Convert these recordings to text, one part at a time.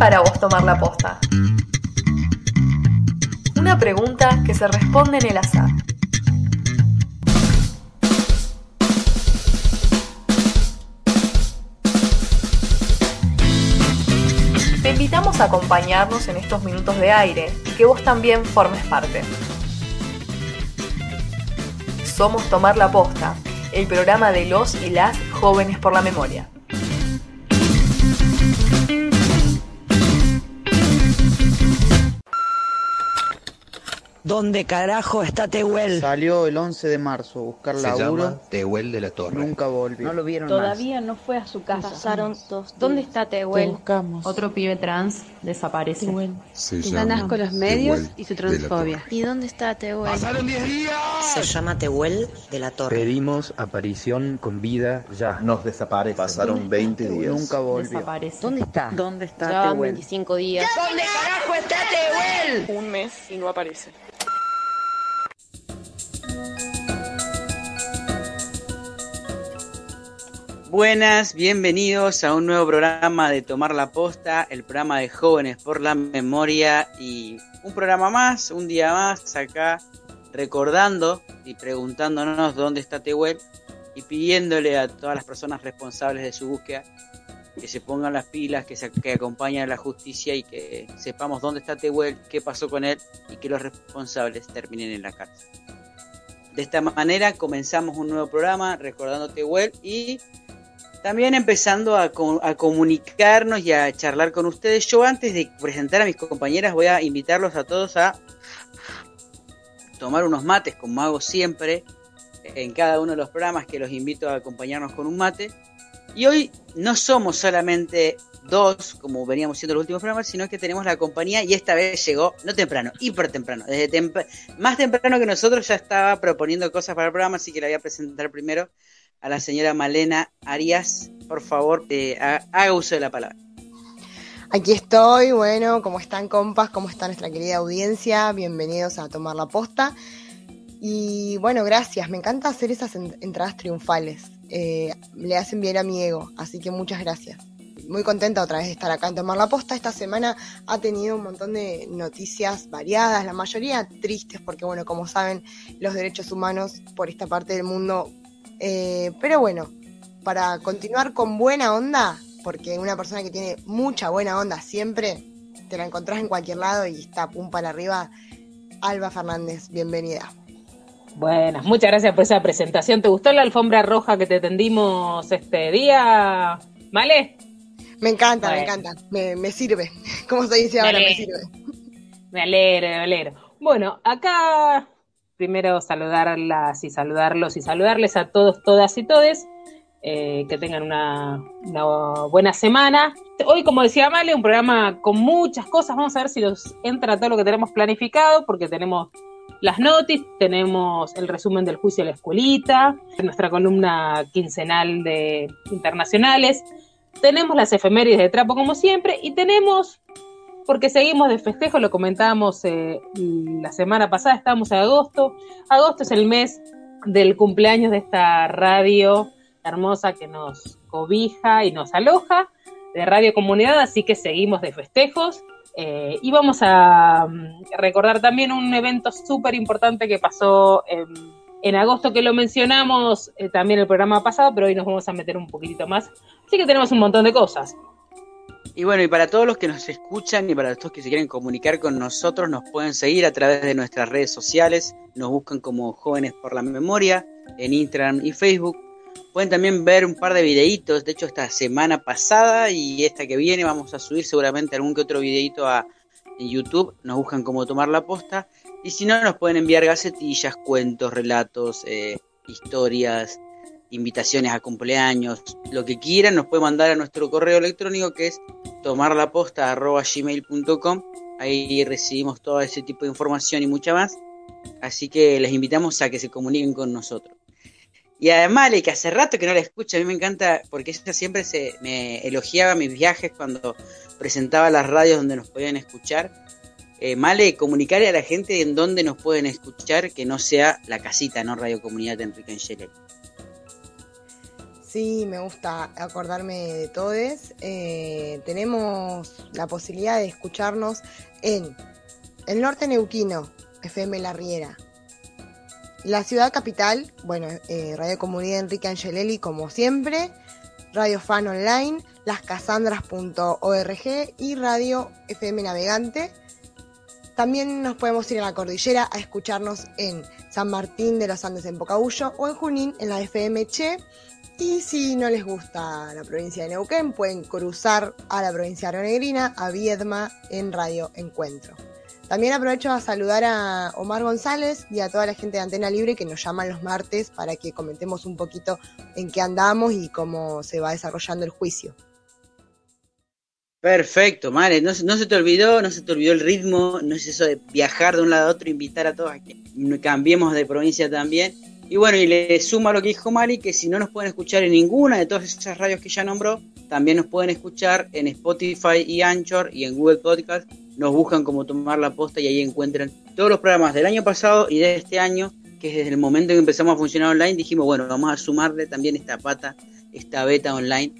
para vos tomar la posta? Una pregunta que se responde en el azar. Te invitamos a acompañarnos en estos minutos de aire y que vos también formes parte. Somos Tomar la Posta, el programa de los y las jóvenes por la memoria. ¿Dónde carajo está Tehuel? Salió el 11 de marzo a buscar Se laburo. llama Tehuel de la Torre. Nunca volvió. No lo vieron Todavía no fue a su casa. Pasaron dos ¿Dónde días. está Te Tehuel? buscamos. Otro pibe trans desaparece. Tehuel. Se Te llama con los medios Tehuel y su de la transfobia. Torre. ¿Y dónde está Tehuel? Se llama Tehuel de la Torre. Pedimos aparición con vida ya. Nos desaparece. Pasaron 20 días. Nunca volvió. Desaparece. ¿Dónde está? ¿Dónde está Tehuel? 25 días. ¿Dónde carajo está Tehuel? un mes y no aparece. Buenas, bienvenidos a un nuevo programa de Tomar la Posta, el programa de jóvenes por la memoria y un programa más, un día más acá recordando y preguntándonos dónde está Tehuel y pidiéndole a todas las personas responsables de su búsqueda que se pongan las pilas, que, se, que acompañen a la justicia y que sepamos dónde está Tehuel, qué pasó con él y que los responsables terminen en la cárcel. De esta manera comenzamos un nuevo programa recordando Tehuel y también empezando a, co- a comunicarnos y a charlar con ustedes. Yo antes de presentar a mis compañeras voy a invitarlos a todos a tomar unos mates, como hago siempre en cada uno de los programas que los invito a acompañarnos con un mate. Y hoy no somos solamente dos, como veníamos siendo los últimos programas, sino que tenemos la compañía y esta vez llegó, no temprano, hiper temprano, desde más temprano que nosotros ya estaba proponiendo cosas para el programa, así que la voy a presentar primero a la señora Malena Arias. Por favor, eh, ha- haga uso de la palabra. Aquí estoy, bueno, ¿cómo están compas? ¿Cómo está nuestra querida audiencia? Bienvenidos a Tomar la Posta. Y bueno, gracias, me encanta hacer esas en- entradas triunfales. Eh, le hacen bien a mi ego, así que muchas gracias. Muy contenta otra vez de estar acá en Tomar la Posta. Esta semana ha tenido un montón de noticias variadas, la mayoría tristes, porque bueno, como saben, los derechos humanos por esta parte del mundo. Eh, pero bueno, para continuar con buena onda, porque una persona que tiene mucha buena onda siempre, te la encontrás en cualquier lado y está pum para arriba. Alba Fernández, bienvenida. Buenas, muchas gracias por esa presentación. ¿Te gustó la alfombra roja que te tendimos este día? ¿Vale? Me encanta, me encanta, me, me sirve. ¿Cómo se dice ahora? Me sirve. Me alegro, me alegro. Bueno, acá primero saludarlas y saludarlos y saludarles a todos, todas y todes. eh, que tengan una, una buena semana. Hoy, como decía Male, un programa con muchas cosas. Vamos a ver si nos entra todo lo que tenemos planificado, porque tenemos las notis, tenemos el resumen del juicio de la escuelita, nuestra columna quincenal de internacionales, tenemos las efemérides de trapo como siempre y tenemos, porque seguimos de festejo, lo comentábamos eh, la semana pasada, estamos en agosto, agosto es el mes del cumpleaños de esta radio hermosa que nos cobija y nos aloja, de Radio Comunidad, así que seguimos de festejos. Eh, y vamos a mm, recordar también un evento súper importante que pasó en, en agosto, que lo mencionamos eh, también el programa pasado, pero hoy nos vamos a meter un poquitito más. Así que tenemos un montón de cosas. Y bueno, y para todos los que nos escuchan y para todos que se quieren comunicar con nosotros, nos pueden seguir a través de nuestras redes sociales. Nos buscan como Jóvenes por la Memoria en Instagram y Facebook. Pueden también ver un par de videitos. De hecho, esta semana pasada y esta que viene vamos a subir seguramente algún que otro videito a YouTube. Nos buscan como Tomar la Posta. Y si no, nos pueden enviar gacetillas, cuentos, relatos, eh, historias, invitaciones a cumpleaños, lo que quieran, nos puede mandar a nuestro correo electrónico que es tomarlaposta.gmail.com. Ahí recibimos todo ese tipo de información y mucha más. Así que les invitamos a que se comuniquen con nosotros. Y además, que hace rato que no la escucho, a mí me encanta porque ella siempre se me elogiaba mis viajes cuando presentaba las radios donde nos podían escuchar. Eh, Male, comunicarle a la gente en dónde nos pueden escuchar, que no sea la casita, no Radio Comunidad Enrique Angelelli. Sí, me gusta acordarme de todos. Eh, tenemos la posibilidad de escucharnos en el norte neuquino, FM La Riera. La ciudad capital, bueno, eh, Radio Comunidad Enrique Angelelli, como siempre. Radio Fan Online, lascasandras.org y Radio FM Navegante. También nos podemos ir a la cordillera a escucharnos en San Martín de los Andes en Pocahuyo o en Junín en la FM Che y si no les gusta la provincia de Neuquén, pueden cruzar a la provincia de Negrina, a Viedma, en Radio Encuentro. También aprovecho a saludar a Omar González y a toda la gente de Antena Libre que nos llaman los martes para que comentemos un poquito en qué andamos y cómo se va desarrollando el juicio. Perfecto, Mare, no, no, se te olvidó, no se te olvidó el ritmo, no es eso de viajar de un lado a otro, invitar a todos a que cambiemos de provincia también. Y bueno, y le suma lo que dijo Mari, que si no nos pueden escuchar en ninguna de todas esas radios que ya nombró, también nos pueden escuchar en Spotify y Anchor y en Google Podcast. Nos buscan como tomar la posta y ahí encuentran todos los programas del año pasado y de este año, que desde el momento que empezamos a funcionar online dijimos, bueno, vamos a sumarle también esta pata, esta beta online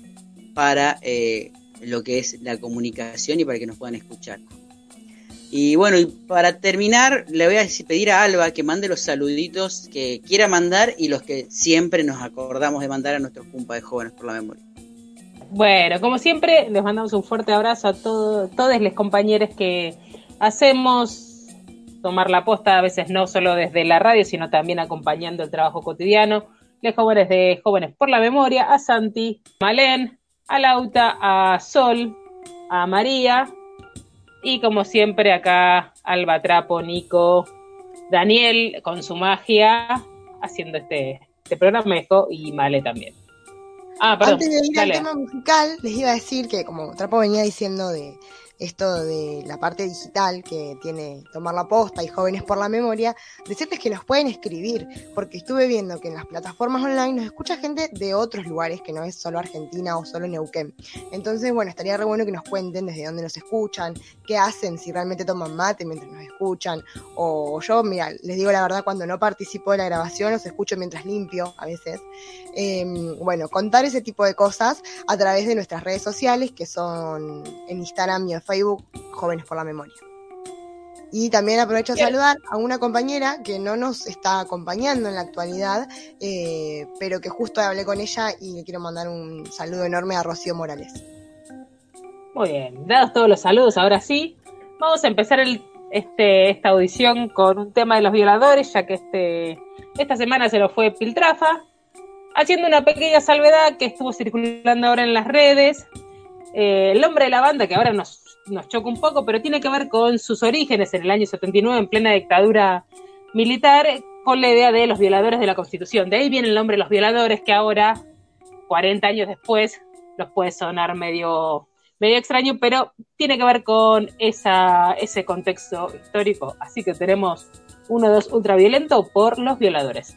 para eh, lo que es la comunicación y para que nos puedan escuchar. Y bueno, y para terminar, le voy a pedir a Alba que mande los saluditos que quiera mandar y los que siempre nos acordamos de mandar a nuestros compas de jóvenes por la memoria. Bueno, como siempre, les mandamos un fuerte abrazo a todos los compañeros que hacemos tomar la posta, a veces no solo desde la radio, sino también acompañando el trabajo cotidiano. Los jóvenes de Jóvenes por la Memoria, a Santi, Malén, a Lauta, a Sol, a María, y como siempre acá Alba Trapo, Nico, Daniel con su magia haciendo este, este programa y Male también. Ah, perdón, Antes de ir al tema musical, les iba a decir que como Trapo venía diciendo de esto de la parte digital que tiene Tomar la Posta y Jóvenes por la Memoria, decirles que nos pueden escribir, porque estuve viendo que en las plataformas online nos escucha gente de otros lugares, que no es solo Argentina o solo Neuquén. Entonces, bueno, estaría re bueno que nos cuenten desde dónde nos escuchan, qué hacen, si realmente toman mate mientras nos escuchan, o yo, mira, les digo la verdad, cuando no participo de la grabación, los escucho mientras limpio a veces. Em, bueno, contar ese tipo de cosas a través de nuestras redes sociales, que son en Instagram y en Facebook Jóvenes por la Memoria. Y también aprovecho a saludar a una compañera que no nos está acompañando en la actualidad, eh, pero que justo hablé con ella y le quiero mandar un saludo enorme a Rocío Morales. Muy bien, dados todos los saludos, ahora sí, vamos a empezar este, esta audición con un tema de los violadores, ya que este, esta semana se lo fue Piltrafa, haciendo una pequeña salvedad que estuvo circulando ahora en las redes. Eh, el nombre de la banda, que ahora nos nos choca un poco, pero tiene que ver con sus orígenes en el año 79, en plena dictadura militar, con la idea de los violadores de la Constitución. De ahí viene el nombre de los violadores, que ahora, 40 años después, los puede sonar medio, medio extraño, pero tiene que ver con esa, ese contexto histórico. Así que tenemos uno dos ultraviolento por los violadores.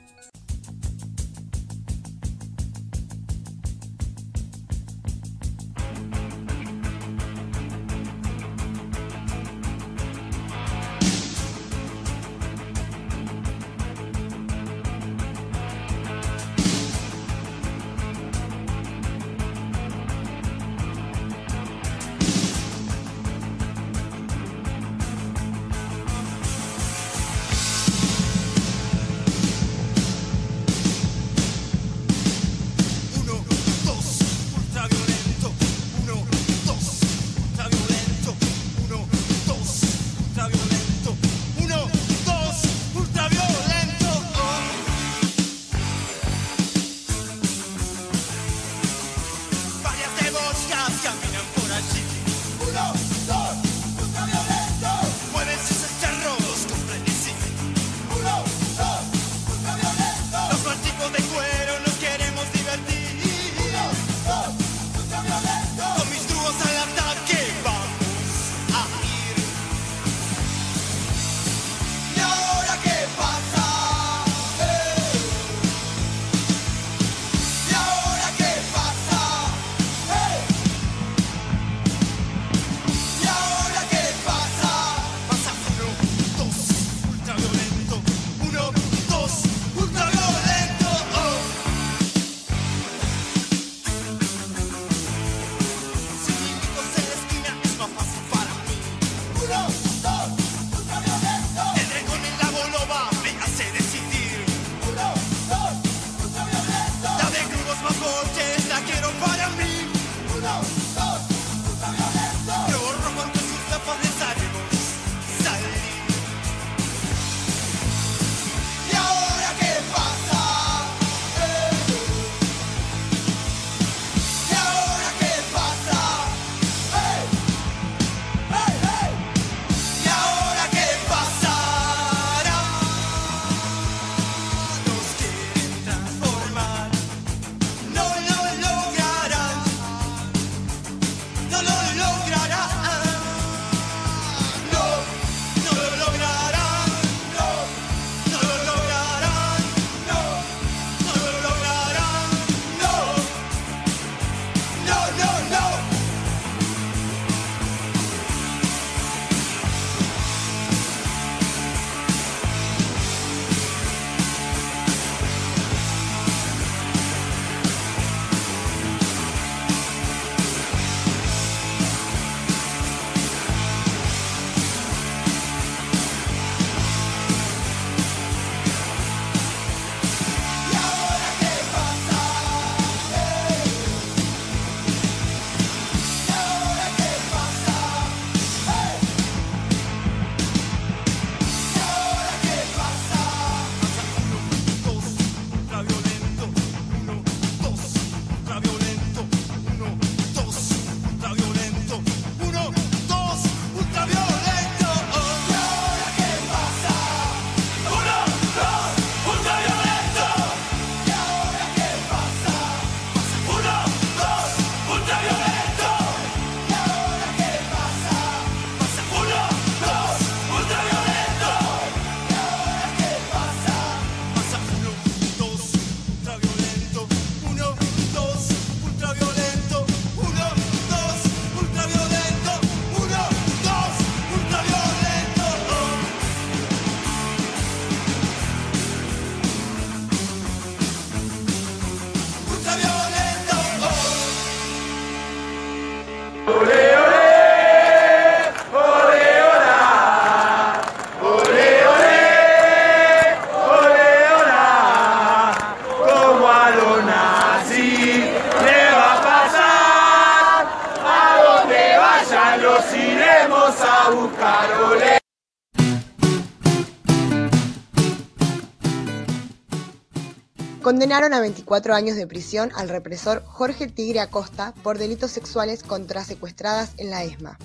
Condenaron a 24 años de prisión al represor Jorge Tigre Acosta por delitos sexuales contra secuestradas en la ESMA.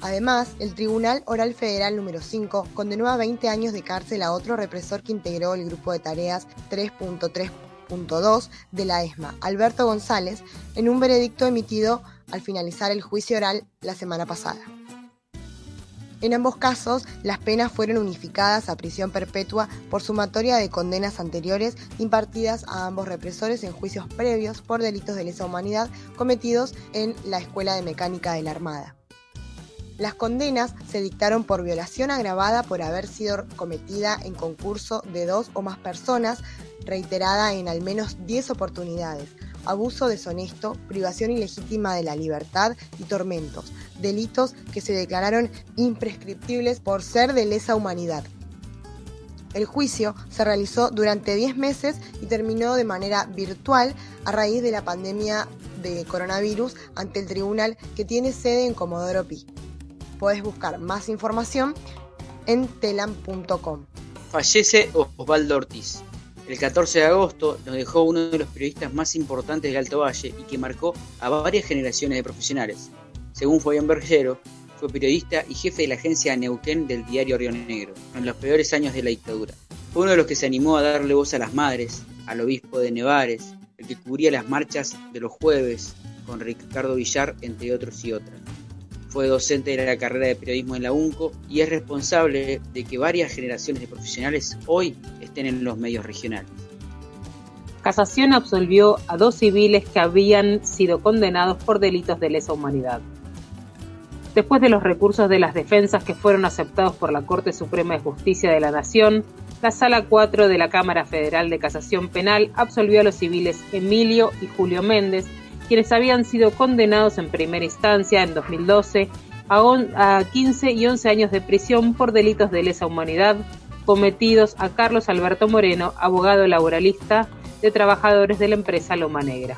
Además, el Tribunal Oral Federal número 5 condenó a 20 años de cárcel a otro represor que integró el grupo de tareas 3.3.2 de la ESMA, Alberto González, en un veredicto emitido al finalizar el juicio oral la semana pasada. En ambos casos, las penas fueron unificadas a prisión perpetua por sumatoria de condenas anteriores impartidas a ambos represores en juicios previos por delitos de lesa humanidad cometidos en la Escuela de Mecánica de la Armada. Las condenas se dictaron por violación agravada por haber sido cometida en concurso de dos o más personas, reiterada en al menos 10 oportunidades, abuso deshonesto, privación ilegítima de la libertad y tormentos, delitos que se declararon imprescriptibles por ser de lesa humanidad. El juicio se realizó durante 10 meses y terminó de manera virtual a raíz de la pandemia de coronavirus ante el tribunal que tiene sede en Comodoro Pi. Puedes buscar más información en telam.com. Fallece Osvaldo Ortiz. El 14 de agosto nos dejó uno de los periodistas más importantes del Alto Valle y que marcó a varias generaciones de profesionales. Según Fabián Bergero, fue periodista y jefe de la agencia Neuquén del diario Río Negro, en los peores años de la dictadura. Fue uno de los que se animó a darle voz a las madres, al obispo de Nevares, el que cubría las marchas de los jueves con Ricardo Villar, entre otros y otras. Fue docente de la carrera de periodismo en la UNCO y es responsable de que varias generaciones de profesionales hoy estén en los medios regionales. Casación absolvió a dos civiles que habían sido condenados por delitos de lesa humanidad. Después de los recursos de las defensas que fueron aceptados por la Corte Suprema de Justicia de la Nación, la Sala 4 de la Cámara Federal de Casación Penal absolvió a los civiles Emilio y Julio Méndez quienes habían sido condenados en primera instancia en 2012 a, 15 y 11 años de prisión por delitos de lesa humanidad cometidos a Carlos Alberto Moreno, abogado laboralista de trabajadores de la empresa Loma Negra.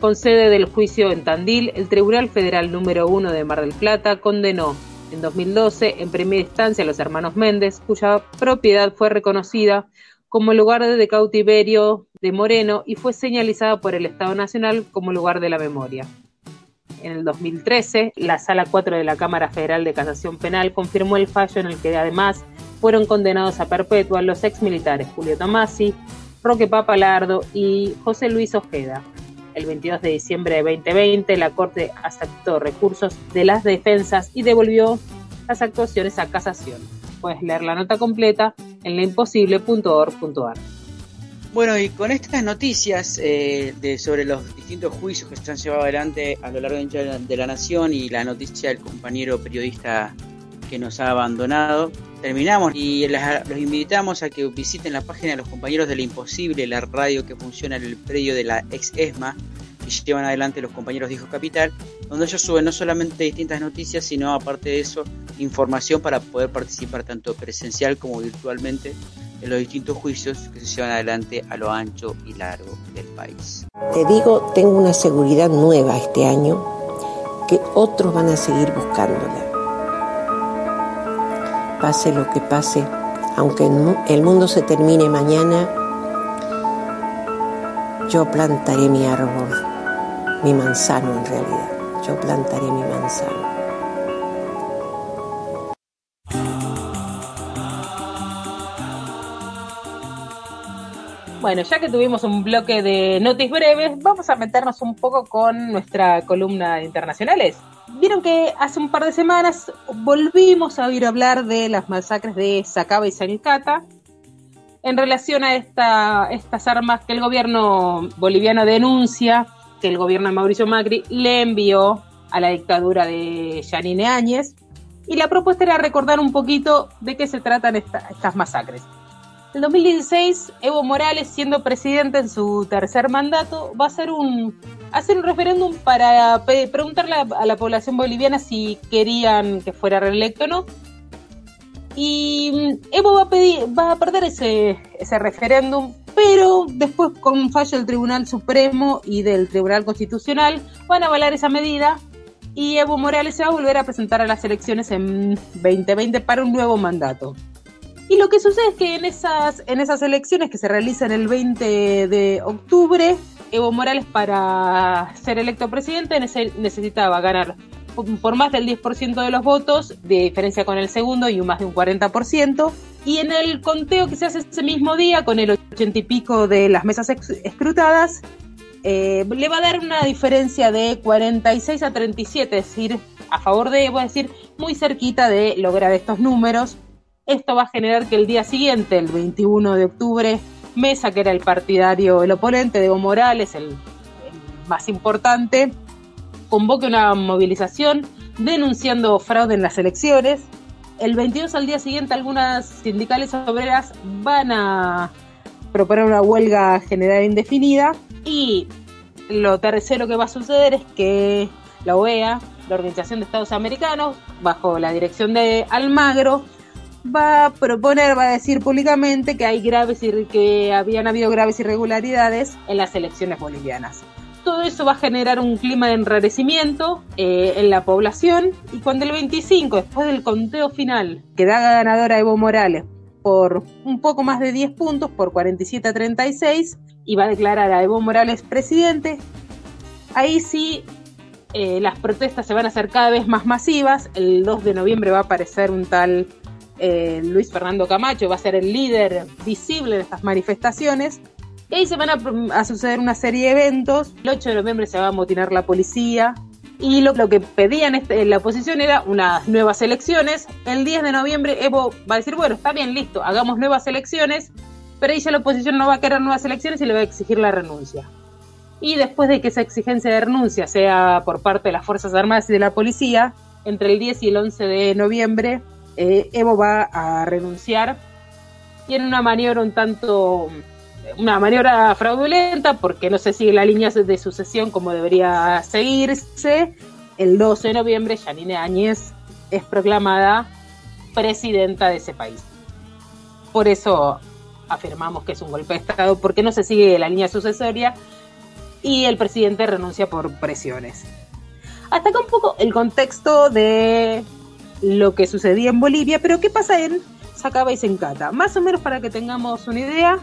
Con sede del juicio en Tandil, el Tribunal Federal número 1 de Mar del Plata condenó en 2012 en primera instancia a los hermanos Méndez, cuya propiedad fue reconocida como lugar de cautiverio de Moreno y fue señalizada por el Estado Nacional como lugar de la memoria. En el 2013, la Sala 4 de la Cámara Federal de Casación Penal confirmó el fallo en el que además fueron condenados a perpetua los exmilitares Julio Tomasi, Roque Papalardo y José Luis Ojeda. El 22 de diciembre de 2020, la Corte aceptó recursos de las defensas y devolvió las actuaciones a casación. Puedes leer la nota completa en laimposible.org.ar. Bueno, y con estas noticias eh, de, sobre los distintos juicios que se han llevado adelante a lo largo de la nación y la noticia del compañero periodista que nos ha abandonado, terminamos y los invitamos a que visiten la página de los compañeros de La Imposible, la radio que funciona en el predio de la ex ESMA, que llevan adelante los compañeros de Hijo Capital, donde ellos suben no solamente distintas noticias, sino aparte de eso, información para poder participar tanto presencial como virtualmente en los distintos juicios que se llevan adelante a lo ancho y largo del país. Te digo, tengo una seguridad nueva este año que otros van a seguir buscándola. Pase lo que pase, aunque el mundo se termine mañana, yo plantaré mi árbol, mi manzano en realidad, yo plantaré mi manzano. Bueno, ya que tuvimos un bloque de noticias breves, vamos a meternos un poco con nuestra columna de internacionales. Vieron que hace un par de semanas volvimos a oír hablar de las masacres de Sacaba y Sanicata en relación a esta, estas armas que el gobierno boliviano denuncia que el gobierno de Mauricio Macri le envió a la dictadura de Yanine Áñez. Y la propuesta era recordar un poquito de qué se tratan estas masacres. En 2016, Evo Morales, siendo presidente en su tercer mandato, va a hacer un, hacer un referéndum para preguntarle a, la población boliviana si querían que fuera reelecto o no. Y mm, Evo va a, perder ese, ese referéndum, pero después con un fallo del Tribunal Supremo y del Tribunal Constitucional van a avalar esa medida y Evo Morales se va a volver a presentar a las elecciones en 2020 para un nuevo mandato. Y lo que sucede es que en esas, en esas elecciones que se realizan el 20 de octubre, Evo Morales para ser electo presidente necesitaba ganar por más del 10% de los votos, de diferencia con el segundo y un más de un 40%. Y en el conteo que se hace ese mismo día, con el 80 y pico de las mesas escrutadas, eh, le va a dar una diferencia de 46 a 37, es decir, a favor de Evo, es decir, muy cerquita de lograr estos números. Esto va a generar que el día siguiente, el 21 de octubre, Mesa, que era el partidario, el oponente de Evo Morales, el, más importante, convoque una movilización denunciando fraude en las elecciones. El 22 al día siguiente algunas sindicales obreras van a proponer una huelga general indefinida y lo tercero que va a suceder es que la OEA, la Organización de Estados Americanos, bajo la dirección de Almagro, va a proponer, va a decir públicamente que hay graves que habían habido graves irregularidades en las elecciones bolivianas. Todo eso va a generar un clima de enrarecimiento eh, en la población y cuando el 25, después del conteo final, que da ganadora Evo Morales por un poco más de 10 puntos, por 47 a 36, y va a declarar a Evo Morales presidente, ahí sí eh, las protestas se van a hacer cada vez más masivas. El 2 de noviembre va a aparecer un tal eh, Luis Fernando Camacho va a ser el líder visible de estas manifestaciones. Y ahí se van a, suceder una serie de eventos. El 8 de noviembre se va a motinar la policía. Y lo, que pedían este, la oposición era unas nuevas elecciones. El 10 de noviembre Evo va a decir, bueno, está bien, listo, hagamos nuevas elecciones. Pero ahí ya la oposición no va a querer nuevas elecciones y le va a exigir la renuncia. Y después de que esa exigencia de renuncia sea por parte de las Fuerzas Armadas y de la policía, entre el 10 y el 11 de noviembre eh, Evo va a renunciar y en una maniobra un tanto, una maniobra fraudulenta porque no se sigue la línea de sucesión como debería seguirse, el 12 de noviembre Janine Áñez es proclamada presidenta de ese país. Por eso afirmamos que es un golpe de Estado porque no se sigue la línea sucesoria y el presidente renuncia por presiones. Hasta acá un poco el contexto de lo que sucedía en Bolivia, pero ¿qué pasa en Sacaba y Sencata? Más o menos para que tengamos una idea,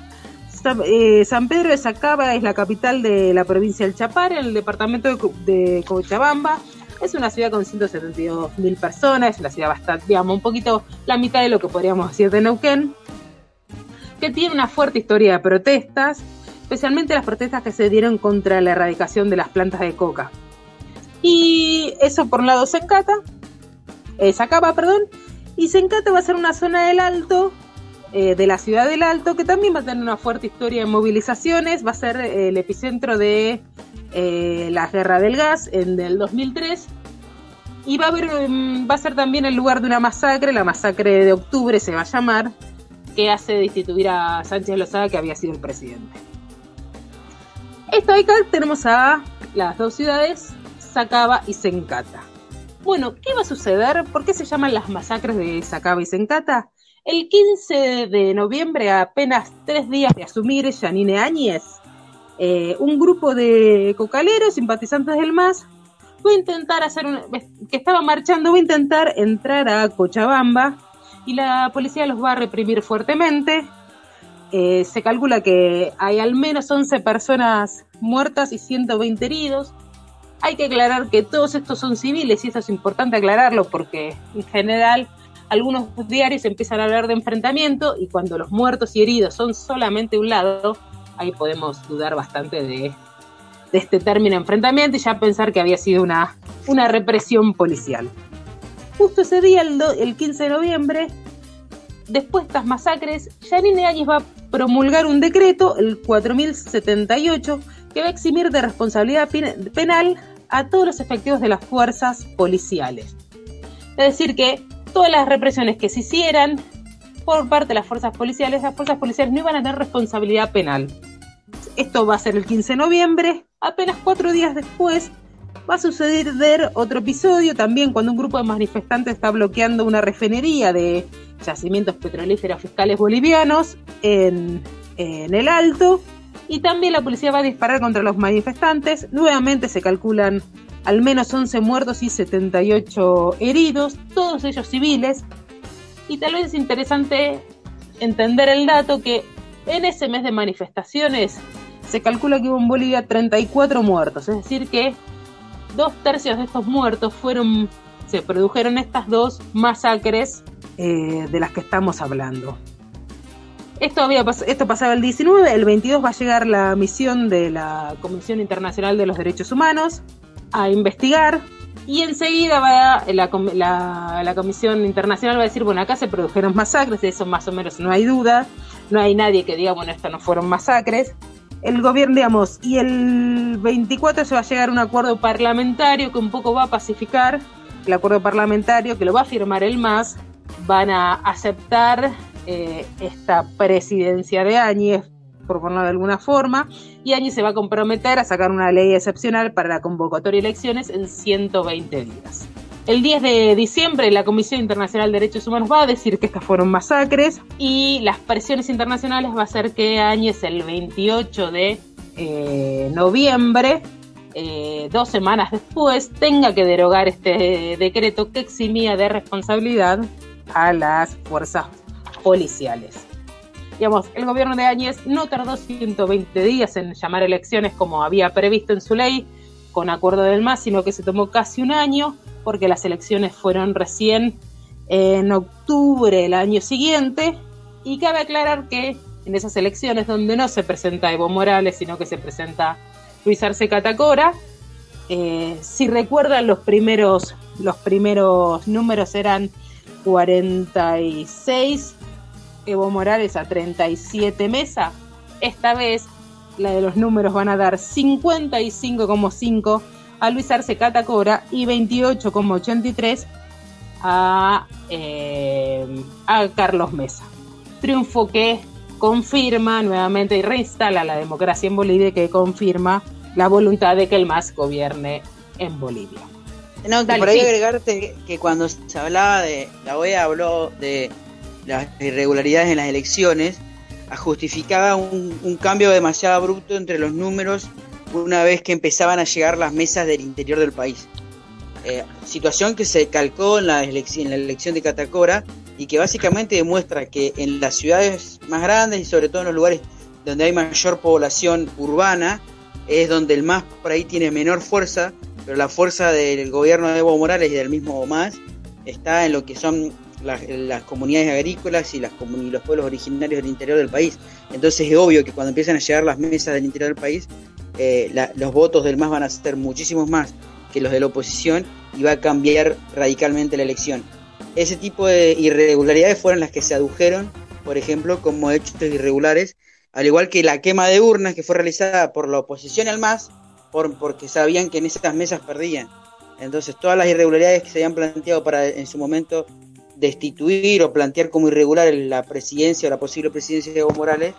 eh, San Pedro de Sacaba es la capital de la provincia del Chapar, en el departamento de, Cochabamba. Es una ciudad con 172 mil personas, es una ciudad bastante, digamos, un poquito la mitad de lo que podríamos decir de Neuquén, que tiene una fuerte historia de protestas especialmente las protestas que se dieron contra la erradicación de las plantas de coca. Y eso por un lado se encata, eh, perdón, y Sencata va a ser una zona del Alto, eh, de la ciudad del Alto, que también va a tener una fuerte historia de movilizaciones, va a ser eh, el epicentro de eh, la guerra del gas en el 2003 y va a, mm, va a ser también el lugar de una masacre, la masacre de octubre se va a llamar, que hace destituir a Sánchez Lozada, que había sido el presidente. Esto acá tenemos a las dos ciudades, Sacaba y Sencata. Bueno, ¿qué va a suceder? ¿Por qué se llaman las masacres de Sacaba y Sencata? El 15 de noviembre, a apenas tres días de asumir Janine Áñez, eh, un grupo de cocaleros, simpatizantes del MAS, va a intentar hacer un, que estaba marchando, va a intentar entrar a Cochabamba y la policía los va a reprimir fuertemente. Eh, se calcula que hay al menos 11 personas muertas y 120 heridos. Hay que aclarar que todos estos son civiles y eso es importante aclararlo porque en general algunos diarios empiezan a hablar de enfrentamiento y cuando los muertos y heridos son solamente un lado, ahí podemos dudar bastante de, de este término enfrentamiento y ya pensar que había sido una, una represión policial. Justo ese día, el, el 15 de noviembre, después de estas masacres, Janine Áñez va a promulgar un decreto, el 4078, que va a eximir de responsabilidad penal a todos los efectivos de las fuerzas policiales. Es decir, que todas las represiones que se hicieran por parte de las fuerzas policiales, las fuerzas policiales no iban a tener responsabilidad penal. Esto va a ser el 15 de noviembre. Apenas cuatro días después va a suceder otro episodio también cuando un grupo de manifestantes está bloqueando una refinería de yacimientos petrolíferos fiscales bolivianos en, en el Alto. Y también la policía va a disparar contra los manifestantes. Nuevamente se calculan al menos 11 muertos y 78 heridos, todos ellos civiles. Y tal vez es interesante entender el dato que en ese mes de manifestaciones se calcula que hubo en Bolivia 34 muertos, es decir que dos tercios de estos muertos fueron, se produjeron estas dos masacres eh, de las que estamos hablando. Esto, había, esto pasaba el 19, el 22 va a llegar la misión de la Comisión Internacional de los Derechos Humanos a investigar y enseguida va la, la, la, Comisión Internacional va a decir, bueno, acá se produjeron masacres, de eso más o menos no hay duda, no hay nadie que diga, bueno, estas no fueron masacres. El gobierno, digamos, y el 24 se va a llegar a un acuerdo parlamentario que un poco va a pacificar, el acuerdo parlamentario que lo va a firmar el MAS, van a aceptar eh, esta presidencia de Áñez, por ponerlo de alguna forma, Áñez se va a comprometer a sacar una ley excepcional para la convocatoria de elecciones en 120 días. El 10 de diciembre la Comisión Internacional de Derechos Humanos va a decir que estas fueron masacres y las presiones internacionales va a hacer que Áñez el 28 de eh, noviembre, eh, dos semanas después, tenga que derogar este decreto que eximía de responsabilidad a las fuerzas policiales. Digamos, el gobierno de Áñez no tardó 120 días en llamar elecciones como había previsto en su ley, con acuerdo del MAS, sino que se tomó casi un año porque las elecciones fueron recién en octubre del año siguiente. Y cabe aclarar que en esas elecciones donde no se presenta Evo Morales, sino que se presenta Luis Arce Catacora, eh, si recuerdan los primeros, los primeros números eran 46 Evo Morales a 37 Mesa, esta vez la de los números van a dar 55,5 a Luis Arce Catacora y 28,83 a, eh, a Carlos Mesa. Triunfo que confirma nuevamente y reinstala la democracia en Bolivia y que confirma la voluntad de que el MAS gobierne en Bolivia. No, que por ahí agregarte que cuando se hablaba de, la OEA habló de las irregularidades en las elecciones, justificaba un, un cambio demasiado abrupto entre los números una vez que empezaban a llegar las mesas del interior del país. Eh, situación que se calcó en la, elección, en la elección de Catacora y que básicamente demuestra que en las ciudades más grandes y sobre todo en los lugares donde hay mayor población urbana es donde el MAS por ahí tiene menor fuerza, pero la fuerza del gobierno de Evo Morales y del mismo MAS está en lo que son las comunidades agrícolas y, las los pueblos originarios del interior del país. Entonces es obvio que cuando empiezan a llegar las mesas del interior del país, eh, los votos del MAS van a ser muchísimos más que los de la oposición y va a cambiar radicalmente la elección. Ese tipo de irregularidades fueron las que se adujeron, por ejemplo, como hechos irregulares, al igual que la quema de urnas que fue realizada por la oposición al MAS, por, porque sabían que en esas mesas perdían. Entonces, todas las irregularidades que se habían planteado para en su momento destituir o plantear como irregular la presidencia o la posible presidencia de Evo Morales,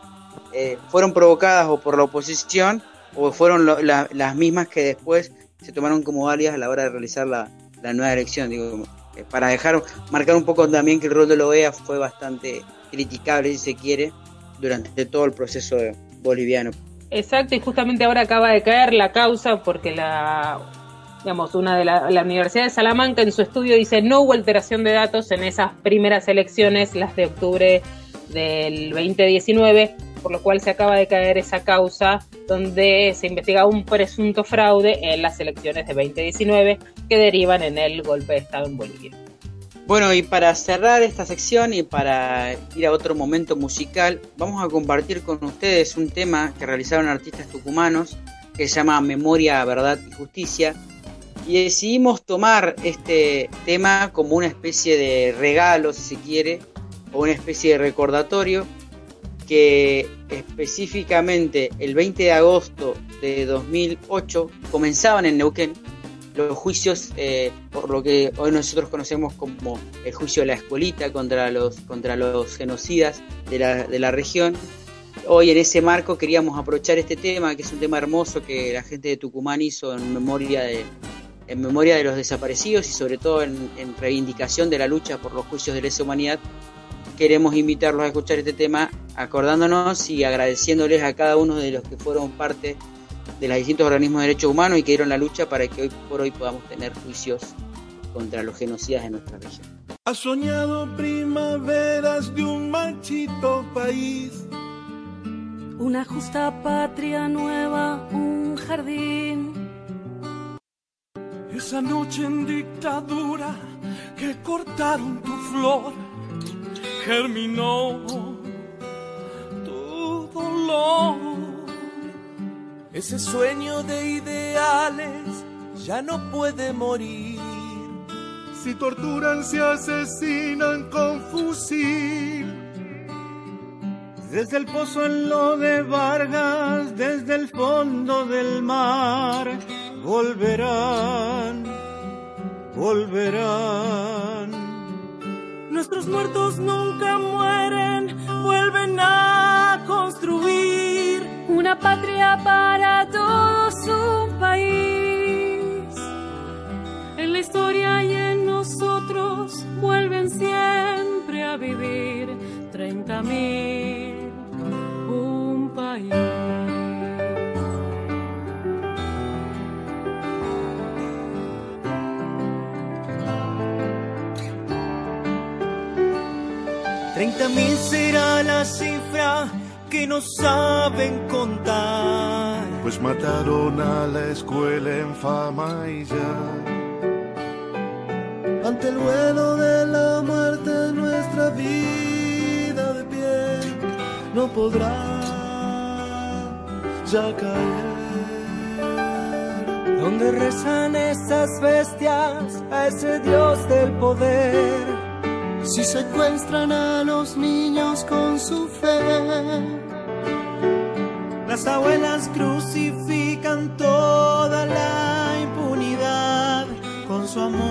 eh, fueron provocadas o por la oposición o fueron las mismas que después se tomaron como válidas a la hora de realizar la, nueva elección. Digo, eh, para dejar marcar un poco también que el rol de la OEA fue bastante criticable, si se quiere, durante todo el proceso boliviano. Exacto, y justamente ahora acaba de caer la causa porque la digamos, una de la, Universidad de Salamanca en su estudio dice no hubo alteración de datos en esas primeras elecciones, las de octubre del 2019, por lo cual se acaba de caer esa causa donde se investiga un presunto fraude en las elecciones de 2019 que derivan en el golpe de Estado en Bolivia. Bueno, y para cerrar esta sección y para ir a otro momento musical, vamos a compartir con ustedes un tema que realizaron artistas tucumanos que se llama Memoria, Verdad y Justicia. Y decidimos tomar este tema como una especie de regalo, si se quiere, o una especie de recordatorio que específicamente el 20 de agosto de 2008 comenzaban en Neuquén los juicios, eh, por lo que hoy nosotros conocemos como el juicio de la escuelita contra los, contra los genocidas de la, de la región. Hoy en ese marco queríamos aprovechar este tema, que es un tema hermoso que la gente de Tucumán hizo en memoria de, en memoria de los desaparecidos y sobre todo en, en reivindicación de la lucha por los juicios de lesa humanidad. Queremos invitarlos a escuchar este tema acordándonos y agradeciéndoles a cada uno de los que fueron parte de los distintos organismos de derechos humanos y que dieron la lucha para que hoy por hoy podamos tener juicios contra los genocidas de nuestra región. Ha soñado primaveras de un machito país, una justa patria nueva, un jardín. Esa noche en dictadura que cortaron tu flor, germinó tu dolor ese sueño de ideales ya no puede morir. Si torturan, se asesinan con fusil. Desde el pozo en lo de Vargas, desde el fondo del mar, volverán, volverán. Nuestros muertos nunca mueren, vuelven a construir una patria para todos un país. En la historia y en nosotros vuelven siempre a vivir treinta mil, un país. Mil será la cifra que no saben contar. Pues mataron a la escuela en fama y ya. Ante el vuelo de la muerte nuestra vida de pie no podrá ya caer. Donde rezan esas bestias a ese Dios del poder si secuestran a los niños con su fe. Las abuelas crucifican toda la impunidad con su amor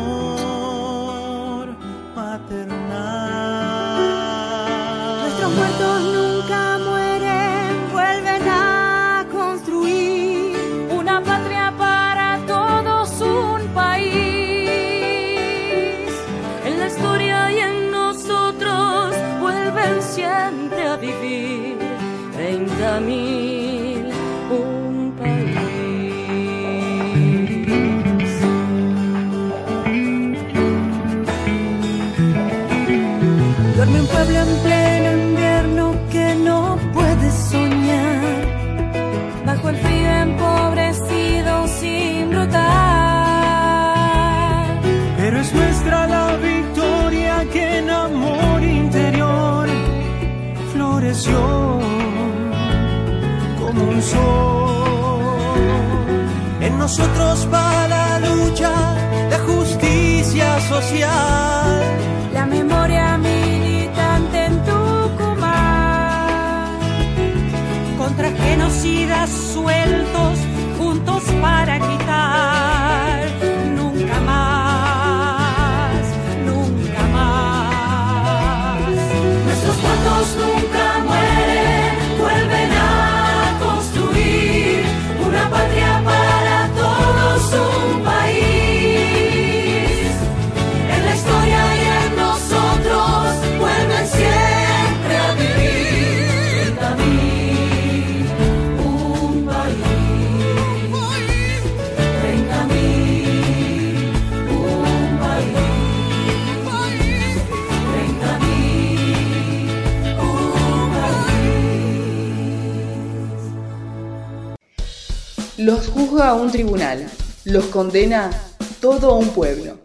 como un sol. En nosotros va la lucha de justicia social. La memoria militante en Tucumán. Contra genocidas sueltos, juntos para quitar. Los juzga un tribunal, los condena todo un pueblo.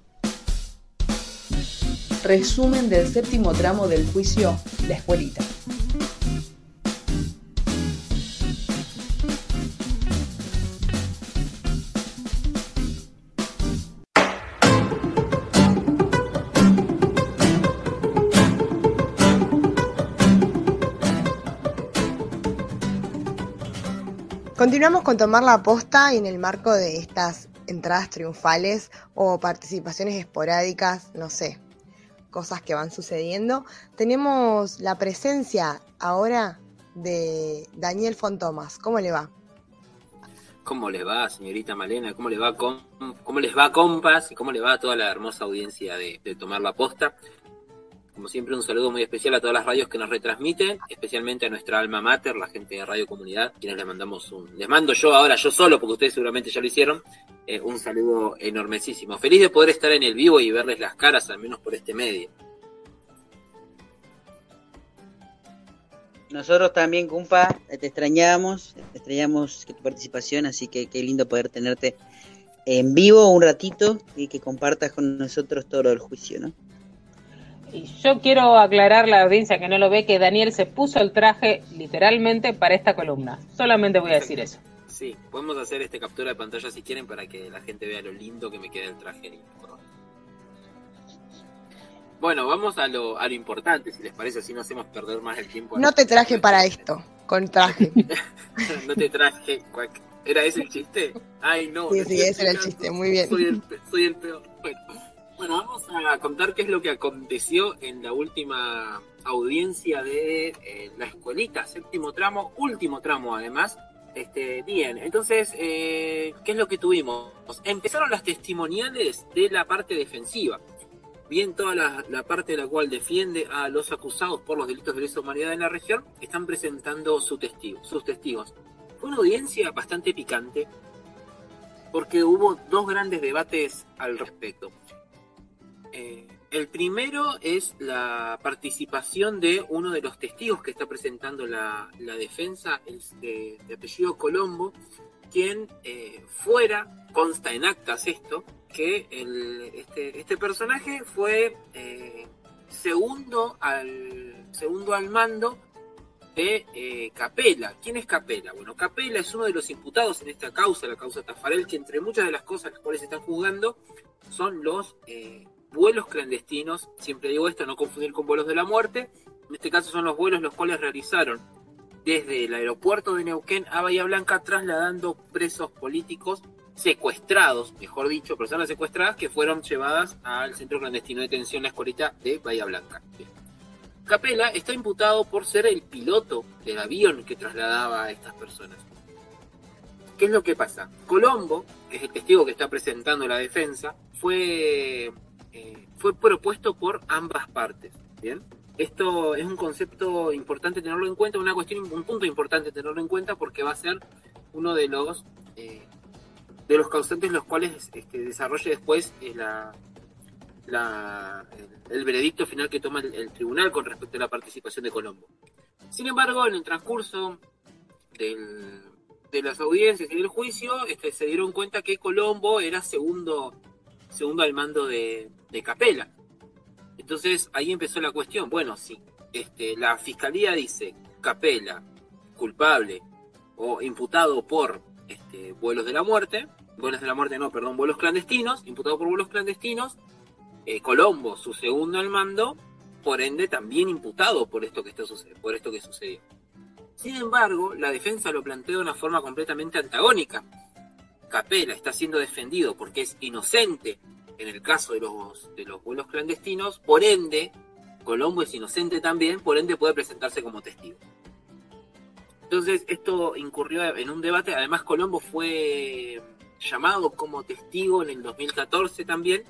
Resumen del séptimo tramo del juicio La Escuelita. Continuamos con tomar la posta y en el marco de estas entradas triunfales o participaciones esporádicas, no sé, cosas que van sucediendo. Tenemos la presencia ahora de Daniel Fontomas. ¿Cómo le va? ¿Cómo les va, señorita Malena? ¿Cómo les va, com- cómo les va compas? ¿Y cómo le va a toda la hermosa audiencia de, de Tomar la Posta? Como siempre, un saludo muy especial a todas las radios que nos retransmiten, especialmente a nuestra alma mater, la gente de Radio Comunidad, quienes les mandamos un... Les mando yo ahora, yo solo, porque ustedes seguramente ya lo hicieron, eh, un saludo enormesísimo. Feliz de poder estar en el vivo y verles las caras, al menos por este medio. Nosotros también, compa, te extrañamos, extrañamos que tu participación, así que qué lindo poder tenerte en vivo un ratito y que compartas con nosotros todo el juicio, ¿no? Y yo quiero aclarar a la audiencia que no lo ve que Daniel se puso el traje literalmente para esta columna. Solamente voy a decir eso. Sí, podemos hacer este captura de pantalla si quieren para que la gente vea lo lindo que me queda el traje. lindo. Bueno, vamos a lo, a lo importante, si les parece, así no hacemos perder más el tiempo. No te traje para esto, con traje. no te traje. cuac. ¿Era ese el chiste? Ay, no. Sí, sí, ese era el chiste, muy bien. Soy el, soy el peor. Bueno. Vamos a contar qué es lo que aconteció en la última audiencia de eh, la escuelita, séptimo tramo, último tramo además. Este, bien, entonces, eh, ¿qué es lo que tuvimos? Empezaron las testimoniales de la parte defensiva. Bien, toda la, la parte de la cual defiende a los acusados por los delitos de lesa humanidad en la región están presentando su testigo, sus testigos. Fue una audiencia bastante picante porque hubo dos grandes debates al respecto. Eh, el primero es la participación de uno de los testigos que está presentando la, defensa, el de, de apellido Colombo, quien eh, fuera, consta en actas esto, que este, este personaje fue eh, segundo, al, segundo al mando de Capela. ¿Quién es Capela? Bueno, Capela es uno de los imputados en esta causa, la causa Tafarel, que entre muchas de las cosas las cuales se están juzgando son los vuelos clandestinos. Siempre digo esto, no confundir con vuelos de la muerte. En este caso son los vuelos los cuales realizaron desde el aeropuerto de Neuquén a Bahía Blanca, trasladando presos políticos secuestrados, mejor dicho, personas secuestradas que fueron llevadas al centro clandestino de detención, la escuelita de Bahía Blanca. Capela está imputado por ser el piloto del avión que trasladaba a estas personas. ¿Qué es lo que pasa? Colombo, que es el testigo que está presentando la defensa, fue, eh, fue propuesto por ambas partes. ¿bien? Esto es un concepto importante tenerlo en cuenta, una cuestión, un punto importante tenerlo en cuenta porque va a ser uno de los eh, de los causantes los cuales este, desarrolle después eh, el, veredicto final que toma el, el tribunal con respecto a la participación de Colombo. Sin embargo, en el transcurso del- de las audiencias y del juicio, este, se dieron cuenta que Colombo era segundo, segundo al mando de, de Capela. Entonces ahí empezó la cuestión. Bueno, sí, este, la fiscalía dice Capela culpable o imputado por este, vuelos de la muerte, vuelos de la muerte no, perdón, vuelos clandestinos, imputado por vuelos clandestinos, eh, Colombo, su segundo al mando, por ende también imputado por esto que está por esto que sucedió. Sin embargo, la defensa lo plantea de una forma completamente antagónica. Capela está siendo defendido porque es inocente en el caso de los, de los vuelos clandestinos, por ende, Colombo es inocente también, por ende puede presentarse como testigo. Entonces, esto incurrió en un debate, además Colombo fue llamado como testigo en el 2014 también,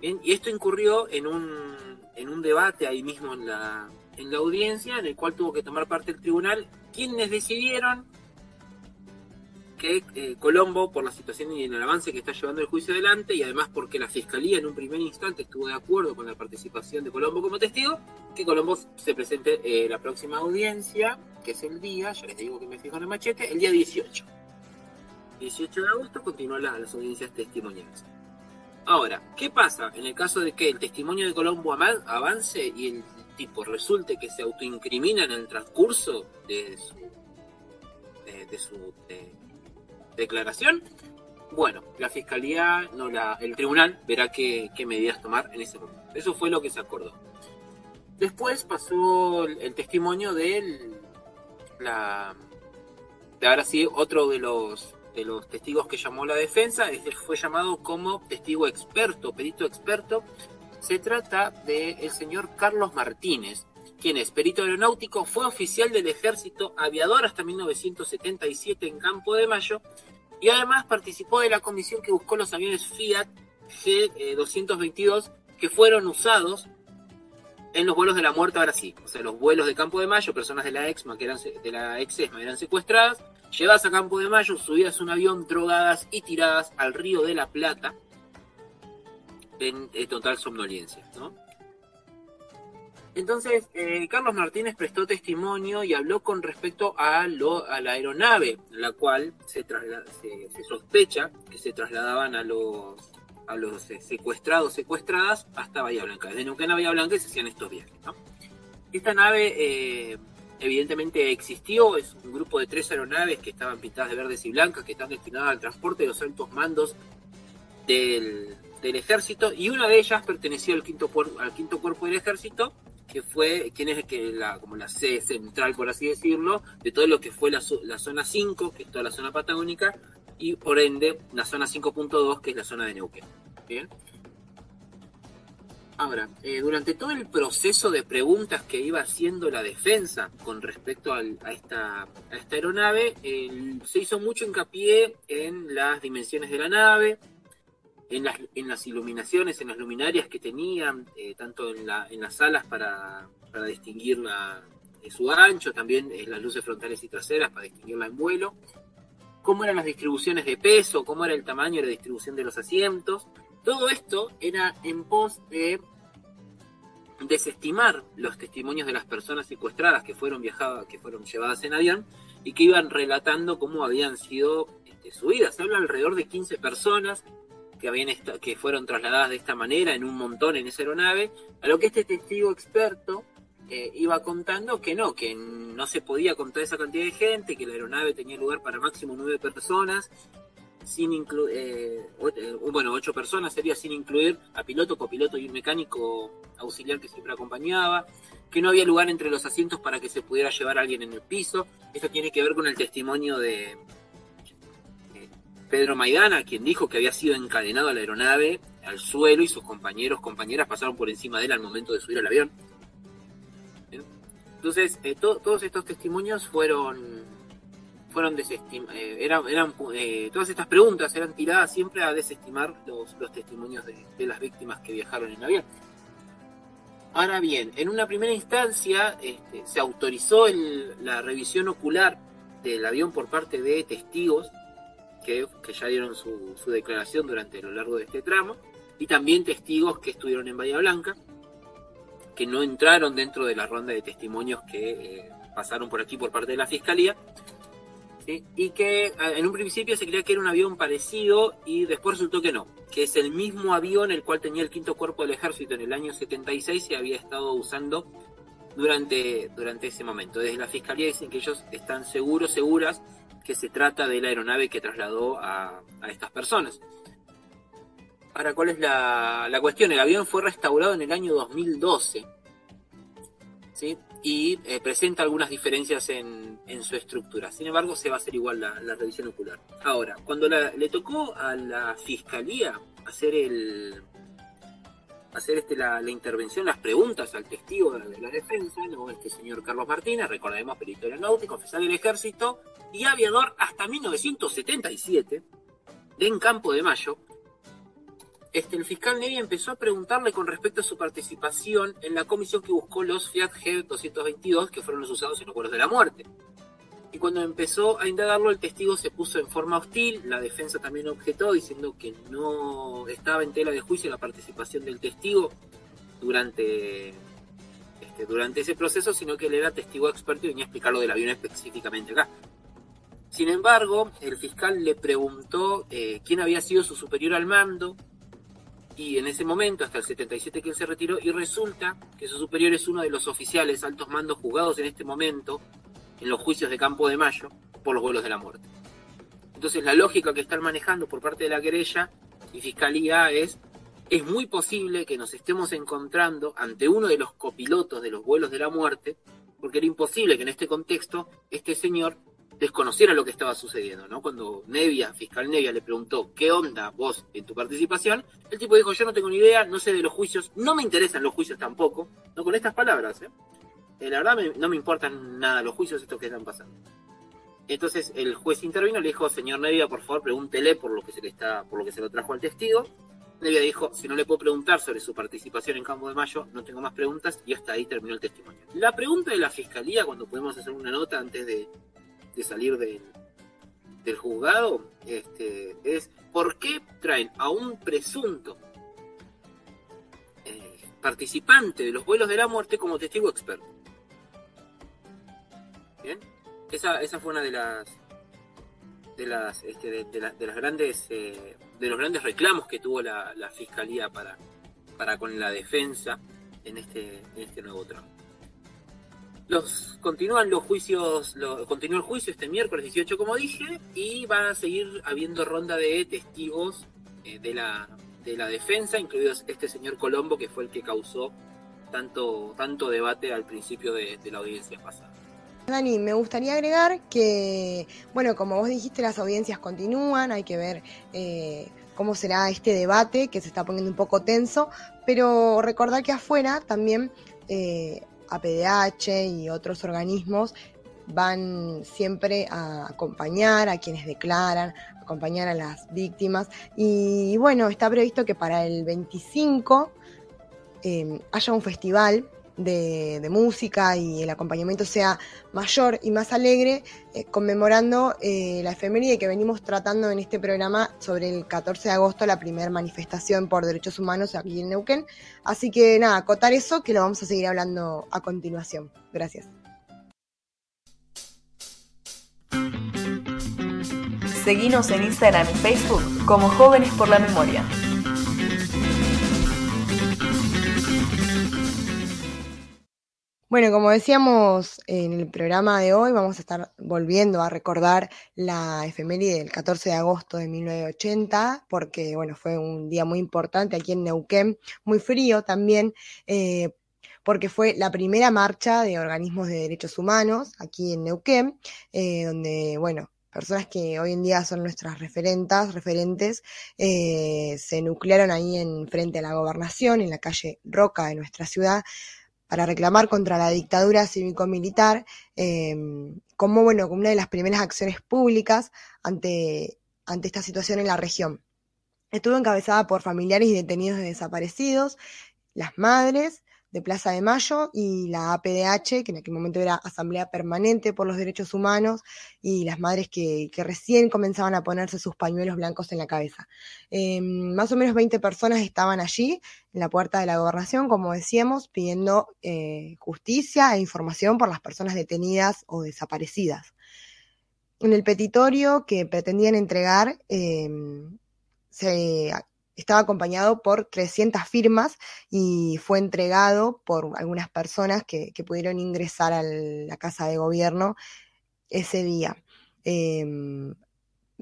y esto incurrió en un, en un debate ahí mismo en la, en la audiencia, en el cual tuvo que tomar parte el tribunal, quienes decidieron que eh, Colombo, por la situación y el avance que está llevando el juicio adelante, y además porque la fiscalía en un primer instante estuvo de acuerdo con la participación de Colombo como testigo, que Colombo se presente eh, la próxima audiencia, que es el día, ya les digo que me fijo en el machete, el día 18. 18 de agosto continúan las audiencias testimoniales. Ahora, ¿qué pasa en el caso de que el testimonio de Colombo avance y el tipo resulte que se autoincrimina en el transcurso de su, de, su declaración? Bueno, la fiscalía, no la, el tribunal verá qué, medidas tomar en ese momento. Eso fue lo que se acordó. Después pasó el, testimonio de la, de ahora sí, otro de los de los testigos que llamó la defensa, fue llamado como testigo experto, perito experto. Se trata del el señor Carlos Martínez, quien es perito aeronáutico, fue oficial del ejército aviador hasta 1977 en Campo de Mayo y además participó de la comisión que buscó los aviones Fiat G222 que fueron usados en los vuelos de la muerte ahora sí. O sea, los vuelos de Campo de Mayo, personas de la EXMA que eran de la ex ESMA eran secuestradas llevadas a Campo de Mayo, subidas a un avión, drogadas y tiradas al río de la Plata en, total somnolencia. Entonces, eh, Carlos Martínez prestó testimonio y habló con respecto a, la aeronave, la cual se, se, sospecha que se trasladaban a los, eh, secuestrados, secuestradas, hasta Bahía Blanca. Desde Neuquén a Bahía Blanca se hacían estos viajes. Esta nave eh, evidentemente existió, es un grupo de tres aeronaves que estaban pintadas de verdes y blancas, que están destinadas al transporte de los altos mandos del, ejército, y una de ellas pertenecía al quinto, al quinto cuerpo del ejército, que fue, quien es que la, como la sede central, por así decirlo, de todo lo que fue la, zona 5, que es toda la zona patagónica, y por ende la zona 5.2, que es la zona de Neuquén. Bien. Ahora, eh, durante todo el proceso de preguntas que iba haciendo la defensa con respecto a, esta, esta, aeronave, se hizo mucho hincapié en las dimensiones de la nave, en las, iluminaciones, en las luminarias que tenían, eh, tanto en, la, en las alas para, distinguir su ancho, también en las luces frontales y traseras para distinguirla en vuelo, cómo eran las distribuciones de peso, cómo era el tamaño y la distribución de los asientos, todo esto era en pos de desestimar los testimonios de las personas secuestradas que fueron viajadas, que fueron llevadas en avión y que iban relatando cómo habían sido este, subidas. Se habla alrededor de 15 personas que, habían que fueron trasladadas de esta manera en un montón en esa aeronave, a lo que este testigo experto eh, iba contando que no, que no se podía contar esa cantidad de gente, que la aeronave tenía lugar para máximo nueve personas sin incluir, eh, eh, bueno, ocho personas sería sin incluir a piloto, copiloto y un mecánico auxiliar que siempre acompañaba, que no había lugar entre los asientos para que se pudiera llevar a alguien en el piso. Esto tiene que ver con el testimonio de, Pedro Maidana, quien dijo que había sido encadenado a la aeronave, al suelo, y sus compañeros, compañeras pasaron por encima de él al momento de subir al avión. Entonces, eh, todos estos testimonios fueron fueron desestimados, eh, eran, eh, todas estas preguntas eran tiradas siempre a desestimar los, los testimonios de, las víctimas que viajaron en avión. Ahora bien, en una primera instancia este, se autorizó la revisión ocular del avión por parte de testigos que, que ya dieron su, su, declaración durante lo largo de este tramo, y también testigos que estuvieron en Bahía Blanca, que no entraron dentro de la ronda de testimonios que eh, pasaron por aquí por parte de la Fiscalía, y que en un principio se creía que era un avión parecido y después resultó que no, que es el mismo avión el cual tenía el quinto cuerpo del ejército en el año 76 y había estado usando durante, durante ese momento. Desde la fiscalía dicen que ellos están seguros, seguras, que se trata de la aeronave que trasladó a, estas personas. Ahora, ¿cuál es la, cuestión? El avión fue restaurado en el año 2012 ¿sí? y eh, presenta algunas diferencias en, su estructura. Sin embargo, se va a hacer igual la, revisión ocular. Ahora, cuando le tocó a la fiscalía hacer el, hacer este, la, la, intervención, las preguntas al testigo de la, de la, defensa, ¿no? este señor Carlos Martínez, recordemos, perito aeronáutico, oficial del ejército y aviador hasta 1977, de En Campo de Mayo, este, el fiscal Nevi empezó a preguntarle con respecto a su participación en la comisión que buscó los Fiat G222, que fueron los usados en los vuelos de la muerte. Y cuando empezó a indagarlo, el testigo se puso en forma hostil, la defensa también objetó diciendo que no estaba en tela de juicio la participación del testigo durante, este, durante ese proceso, sino que él era testigo experto y venía a explicar lo del avión específicamente acá. Sin embargo, el fiscal le preguntó eh, quién había sido su superior al mando, y en ese momento, hasta el 77 que él se retiró, y resulta que su superior es uno de los oficiales altos mandos juzgados en este momento en los juicios de Campo de Mayo por los vuelos de la muerte. Entonces la lógica que están manejando por parte de la querella y fiscalía es, es muy posible que nos estemos encontrando ante uno de los copilotos de los vuelos de la muerte, porque era imposible que en este contexto este señor desconociera lo que estaba sucediendo, ¿no? Cuando Nevia, fiscal Nevia, le preguntó qué onda vos en tu participación, el tipo dijo, yo no tengo ni idea, no sé de los juicios, no me interesan los juicios tampoco, no con estas palabras, ¿eh? Eh, la verdad no me importan nada los juicios estos que están pasando. Entonces el juez intervino, le dijo, señor Nevia, por favor, pregúntele por lo que se le está, por lo que se lo trajo al testigo. Nevia dijo, si no le puedo preguntar sobre su participación en Campo de Mayo, no tengo más preguntas, y hasta ahí terminó el testimonio. La pregunta de la fiscalía, cuando pudimos hacer una nota antes de, de salir del, del juzgado, este, es ¿por qué traen a un presunto eh, participante de los vuelos de la muerte como testigo experto? Bien, esa, esa fue una de las de las este, de, de, la, de, las grandes eh, de los grandes reclamos que tuvo la, la, fiscalía para para con la defensa en este en este nuevo tramo. Los continúan los juicios, continúa el juicio este miércoles 18 como dije y van a seguir habiendo ronda de testigos eh, de la de la defensa, incluidos este señor Colombo que fue el que causó tanto tanto debate al principio de, de la audiencia pasada. Dani, me gustaría agregar que, bueno, como vos dijiste, las audiencias continúan, hay que ver eh, cómo será este debate que se está poniendo un poco tenso, pero recordar que afuera también eh, APDH y otros organismos van siempre a acompañar a quienes declaran, acompañar a las víctimas. Y bueno, está previsto que para el 25 eh, haya un festival de, música y el acompañamiento sea mayor y más alegre, eh, conmemorando eh, la efeméride que venimos tratando en este programa sobre el 14 de agosto, la primera manifestación por derechos humanos aquí en Neuquén. Así que nada, acotar eso que lo vamos a seguir hablando a continuación. Gracias. Seguimos en Instagram y Facebook como Jóvenes por la Memoria. Bueno, como decíamos en el programa de hoy, vamos a estar volviendo a recordar la efeméride del 14 de agosto de 1980, porque bueno, fue un día muy importante aquí en Neuquén, muy frío también, eh, porque fue la primera marcha de organismos de derechos humanos aquí en Neuquén, eh, donde, bueno, personas que hoy en día son nuestras referentas, referentes, eh, se nuclearon ahí en frente a la gobernación, en la calle Roca de nuestra ciudad, para reclamar contra la dictadura cívico-militar, eh, como bueno, como una de las primeras acciones públicas ante, ante esta situación en la región. Estuvo encabezada por familiares y detenidos de desaparecidos, las madres de Plaza de Mayo y la APDH, que en aquel momento era Asamblea Permanente por los Derechos Humanos, y las madres que, que recién comenzaban a ponerse sus pañuelos blancos en la cabeza. Eh, más o menos 20 personas estaban allí, en la puerta de la gobernación, como decíamos, pidiendo eh, justicia e información por las personas detenidas o desaparecidas. En el petitorio que pretendían entregar, eh, se estaba acompañado por 300 firmas y fue entregado por algunas personas que, pudieron ingresar a la Casa de Gobierno ese día. Em,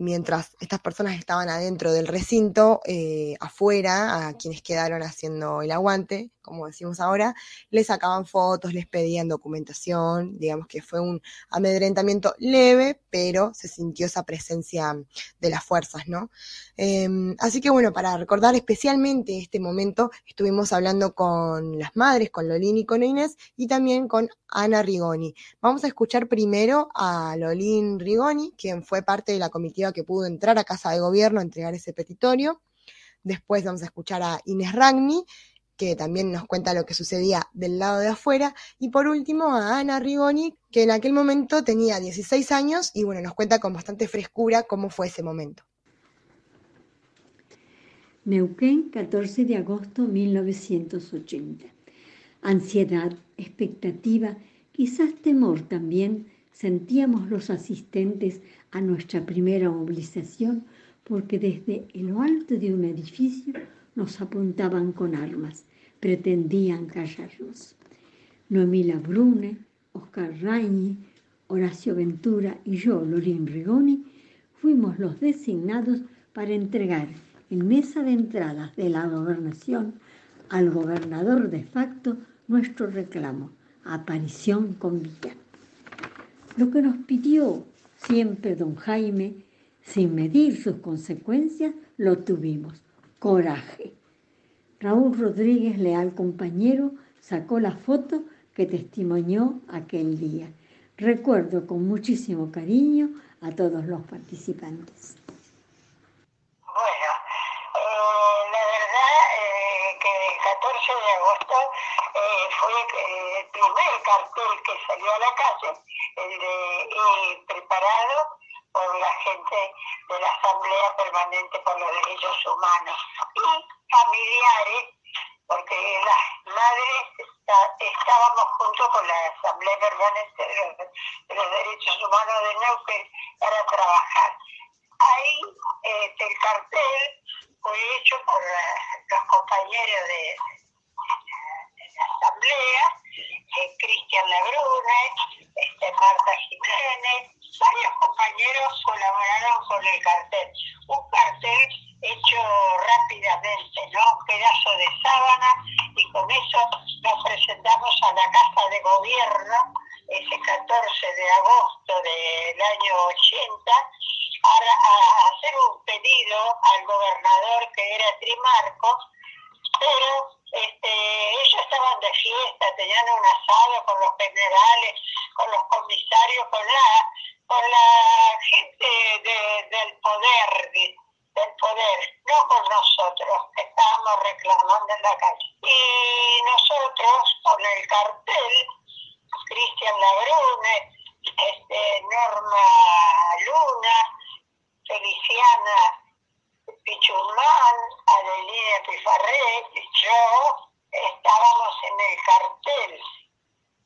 mientras estas personas estaban adentro del recinto, eh, afuera, a quienes quedaron haciendo el aguante, como decimos ahora, les sacaban fotos, les pedían documentación, digamos que fue un amedrentamiento leve, pero se sintió esa presencia de las fuerzas, ¿no? Em, así que bueno, para recordar especialmente este momento, estuvimos hablando con las madres, con Lolín y con Inés, y también con Ana Rigoni. Vamos a escuchar primero a Lolín Rigoni, quien fue parte de la comitiva que pudo entrar a Casa de Gobierno a entregar ese petitorio. Después vamos a escuchar a Inés Ragni, que también nos cuenta lo que sucedía del lado de afuera. Y por último a Ana Rigoni, que en aquel momento tenía 16 años y bueno, nos cuenta con bastante frescura cómo fue ese momento. Neuquén, 14 de agosto 1980. Ansiedad, expectativa, quizás temor también sentíamos los asistentes a nuestra primera movilización porque desde lo alto de un edificio nos apuntaban con armas, pretendían callarnos. Noemila Brune, Oscar Rañi, Horacio Ventura y yo, Lorín Rigoni, fuimos los designados para entregar en mesa de entradas de la gobernación al gobernador de facto nuestro reclamo, aparición con vida. Lo que nos pidió siempre don Jaime, sin medir sus consecuencias, lo tuvimos coraje. Raúl Rodríguez, leal compañero, sacó la foto que testimonió aquel día. Recuerdo con muchísimo cariño a todos los participantes. Cartel que salió a la calle, el de preparado por la gente de la Asamblea Permanente por los Derechos Humanos y familiares, porque las madres estábamos junto con la Asamblea Permanente de los, Derechos Humanos de Neuquén para trabajar. Ahí este, el cartel fue hecho por los compañeros de, Asamblea, eh, Cristian Labrune, este, Marta Jiménez, varios compañeros colaboraron con el cartel. Un cartel hecho rápidamente, ¿no? Un pedazo de sábana y con eso nos presentamos a la Casa de Gobierno ese 14 de agosto del año 80 a, a hacer un pedido al gobernador que era Trimarco, pero este, ellos estaban de fiesta, tenían un asado con los generales, con los comisarios, con la con la gente del poder, del poder, no con nosotros, que estábamos reclamando en la calle. Y nosotros, con el cartel, Cristian Labrune, este, Norma Luna, Feliciana Pichumán, Adelina Pifarré, yo, estábamos en el cartel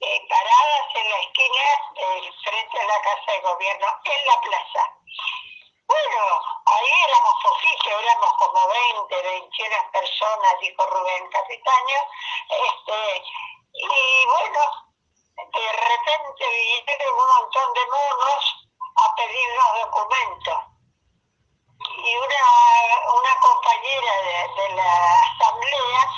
eh, paradas en la esquina del frente de la Casa de Gobierno, en la plaza. Bueno, ahí éramos poquitos, éramos como 20, 21 personas, dijo Rubén Capitaño. Este, y bueno, de repente vinieron un montón de monos a pedirnos documentos. Y una, una compañera de, de la asamblea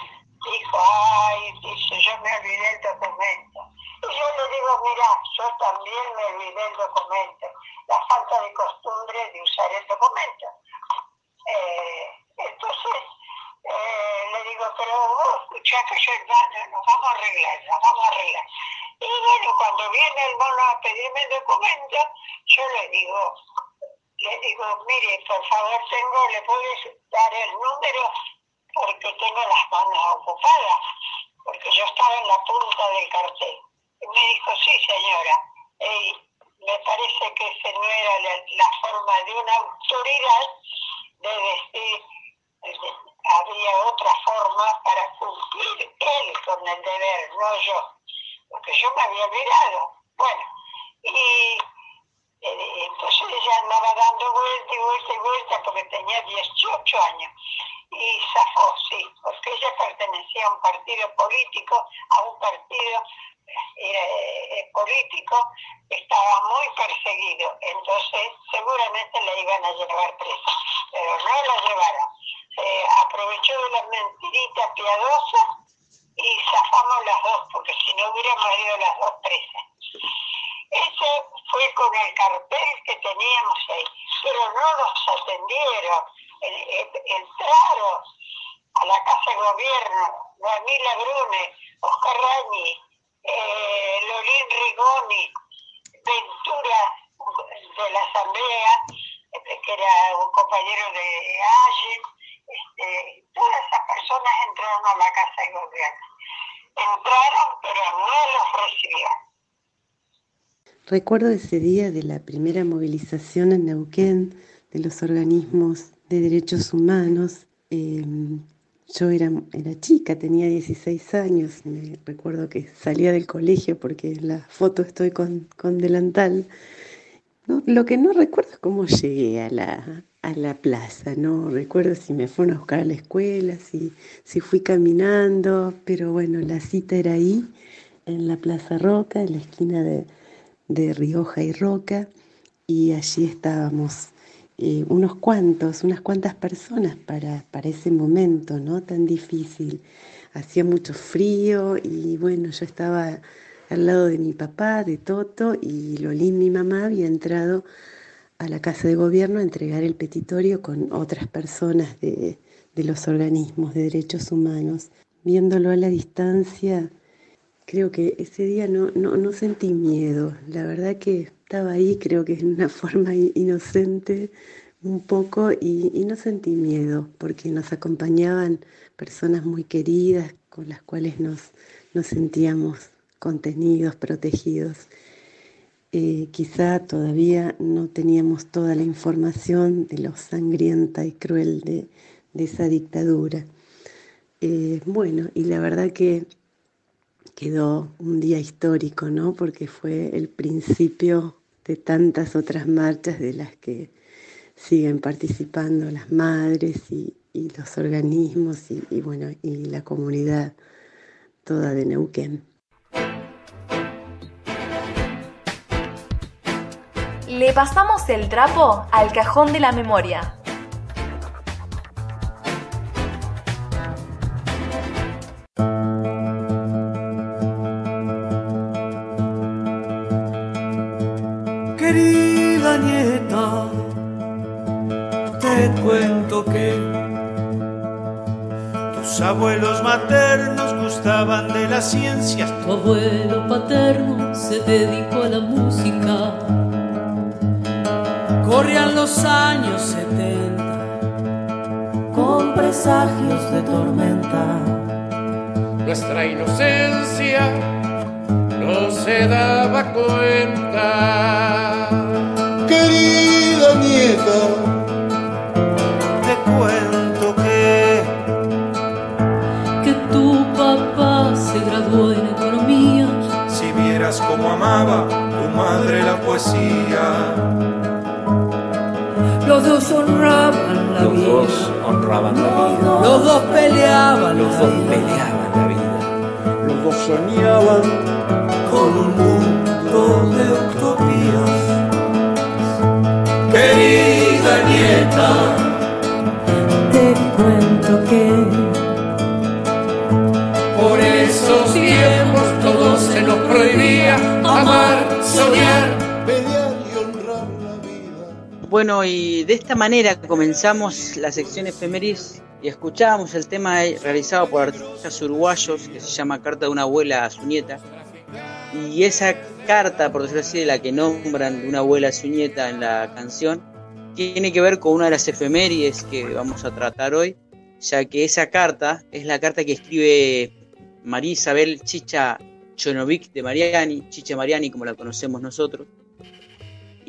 dijo, ay, dice, yo me olvidé el documento. Y yo le digo, mira, yo también me olvidé el documento. La falta de costumbre de usar el documento. Eh, entonces, eh, le digo, pero vos escuchás que yo, no, vamos a arreglar, nos vamos a arreglar. Y bueno, cuando viene el mono a pedirme el documento, yo le digo, le digo, mire, por favor, tengo, le puedes dar el número porque tengo las manos ocupadas, porque yo estaba en la punta del cartel. Y me dijo, sí señora, me parece que esa no era la, forma de una autoridad de decir, había otra forma para cumplir él con el deber, no yo, porque yo me había mirado. Bueno, y eh, entonces ella andaba vuelta y vuelta y vuelta porque tenía 18 años y zafó, sí, porque ella pertenecía a un partido político, a un partido eh, político, estaba muy perseguido, entonces seguramente la iban a llevar presa, pero no la llevaron. Eh, aprovechó de la mentirita piadosa y zafamos las dos, porque si no hubiéramos ido las dos presas. Ese fue con el cartel que teníamos ahí, pero no nos atendieron. Entraron a la Casa de Gobierno, Daniela Brune, Oscar Rañi, eh, Rigoni, Ventura de la Asamblea, este, que era un compañero de Allen, este, todas esas personas entraron a la Casa de Gobierno. Entraron, pero no los recibieron. Recuerdo ese día de la primera movilización en Neuquén de los organismos de derechos humanos. Eh, yo era, era chica, tenía 16 años, me recuerdo que salía del colegio porque en la foto estoy con, con delantal. No, lo que no recuerdo es cómo llegué a la, a la plaza, no recuerdo si me fueron a buscar a la escuela, si, si fui caminando, pero bueno, la cita era ahí, en la Plaza Roca, en la esquina de, de Rioja y Roca, y allí estábamos eh, unos cuantos, unas cuantas personas para, para ese momento, ¿no? Tan difícil. Hacía mucho frío y bueno, yo estaba al lado de mi papá, de Toto, y Lolín, mi mamá, había entrado a la Casa de Gobierno a entregar el petitorio con otras personas de, de los organismos de derechos humanos. Viéndolo a la distancia, creo que ese día no, no, no sentí miedo. La verdad que estaba ahí, creo que en una forma inocente un poco y, no sentí miedo porque nos acompañaban personas muy queridas con las cuales nos, nos sentíamos contenidos, protegidos. Eh, quizá todavía no teníamos toda la información de lo sangrienta y cruel de, de esa dictadura. Eh, bueno, y la verdad que quedó un día histórico, ¿no? Porque fue el principio de tantas otras marchas de las que siguen participando las madres y, los organismos y, y, bueno, y la comunidad toda de Neuquén. Le pasamos el trapo al cajón de la memoria. De esta manera comenzamos la sección efemérides y escuchábamos el tema realizado por artistas uruguayos que se llama Carta de una abuela a su nieta. Y esa carta, por decirlo así, de la que nombran de una abuela a su nieta en la canción, tiene que ver con una de las efemérides que vamos a tratar hoy, ya que esa carta es la carta que escribe María Isabel Chicha Chonovic de Mariani, Chicha Mariani como la conocemos nosotros,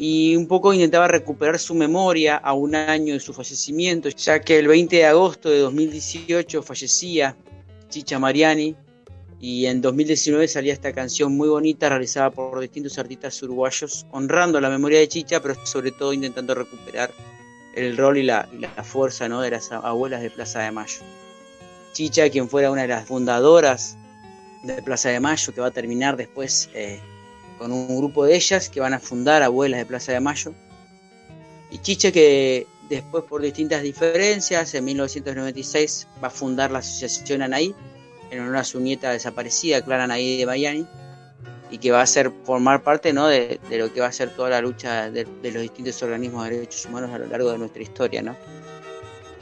y un poco intentaba recuperar su memoria a un año de su fallecimiento, ya que el 20 de agosto de 2018 fallecía Chicha Mariani y en 2019 salía esta canción muy bonita realizada por distintos artistas uruguayos honrando la memoria de Chicha, pero sobre todo intentando recuperar el rol y la, la fuerza ¿no? de las abuelas de Plaza de Mayo. Chicha, quien fuera una de las fundadoras de Plaza de Mayo, que va a terminar después eh, con un grupo de ellas que van a fundar Abuelas de Plaza de Mayo. Y Chicha que después por distintas diferencias, en 1996 va a fundar la asociación Anaí, en honor a su nieta desaparecida, Clara Anaí de Miami, y que va a ser formar parte ¿no? de, lo que va a ser toda la lucha de, los distintos organismos de derechos humanos a lo largo de nuestra historia. ¿no?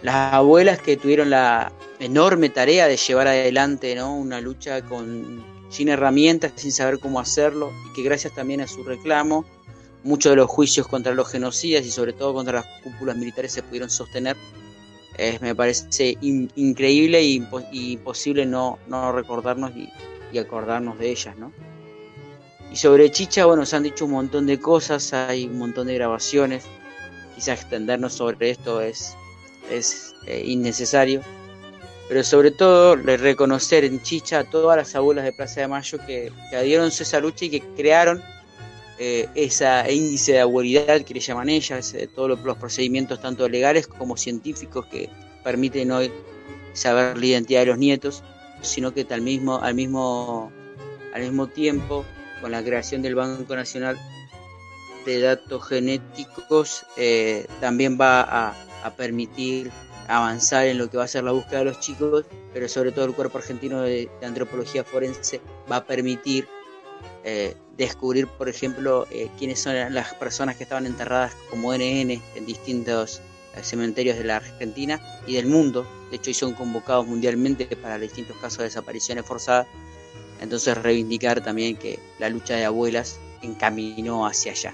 Las abuelas que tuvieron la enorme tarea de llevar adelante ¿no? una lucha con, sin herramientas, sin saber cómo hacerlo, y que gracias también a su reclamo, muchos de los juicios contra los genocidas y sobre todo contra las cúpulas militares se pudieron sostener. me parece increíble e imposible no, no recordarnos y, acordarnos de ellas, ¿no? Y sobre Chicha, bueno, se han dicho un montón de cosas, hay un montón de grabaciones, quizás extendernos sobre esto es, es eh, innecesario, pero sobre todo reconocer en Chicha a todas las abuelas de Plaza de Mayo que, que adhieron a esa lucha y que crearon eh, ese índice de abuelidad que le llaman ellas, eh, todos los, procedimientos tanto legales como científicos que permiten hoy saber la identidad de los nietos, sino que al mismo, al mismo, al mismo tiempo, con la creación del Banco Nacional de Datos Genéticos, eh, también va a, permitir avanzar en lo que va a ser la búsqueda de los chicos, pero sobre todo el Cuerpo Argentino de, Antropología Forense va a permitir descubrir, por ejemplo, eh, quiénes son las personas que estaban enterradas como NN en distintos eh, cementerios de la Argentina y del mundo. De hecho, y son convocados mundialmente para distintos casos de desapariciones forzadas. Entonces, reivindicar también que la lucha de abuelas encaminó hacia allá.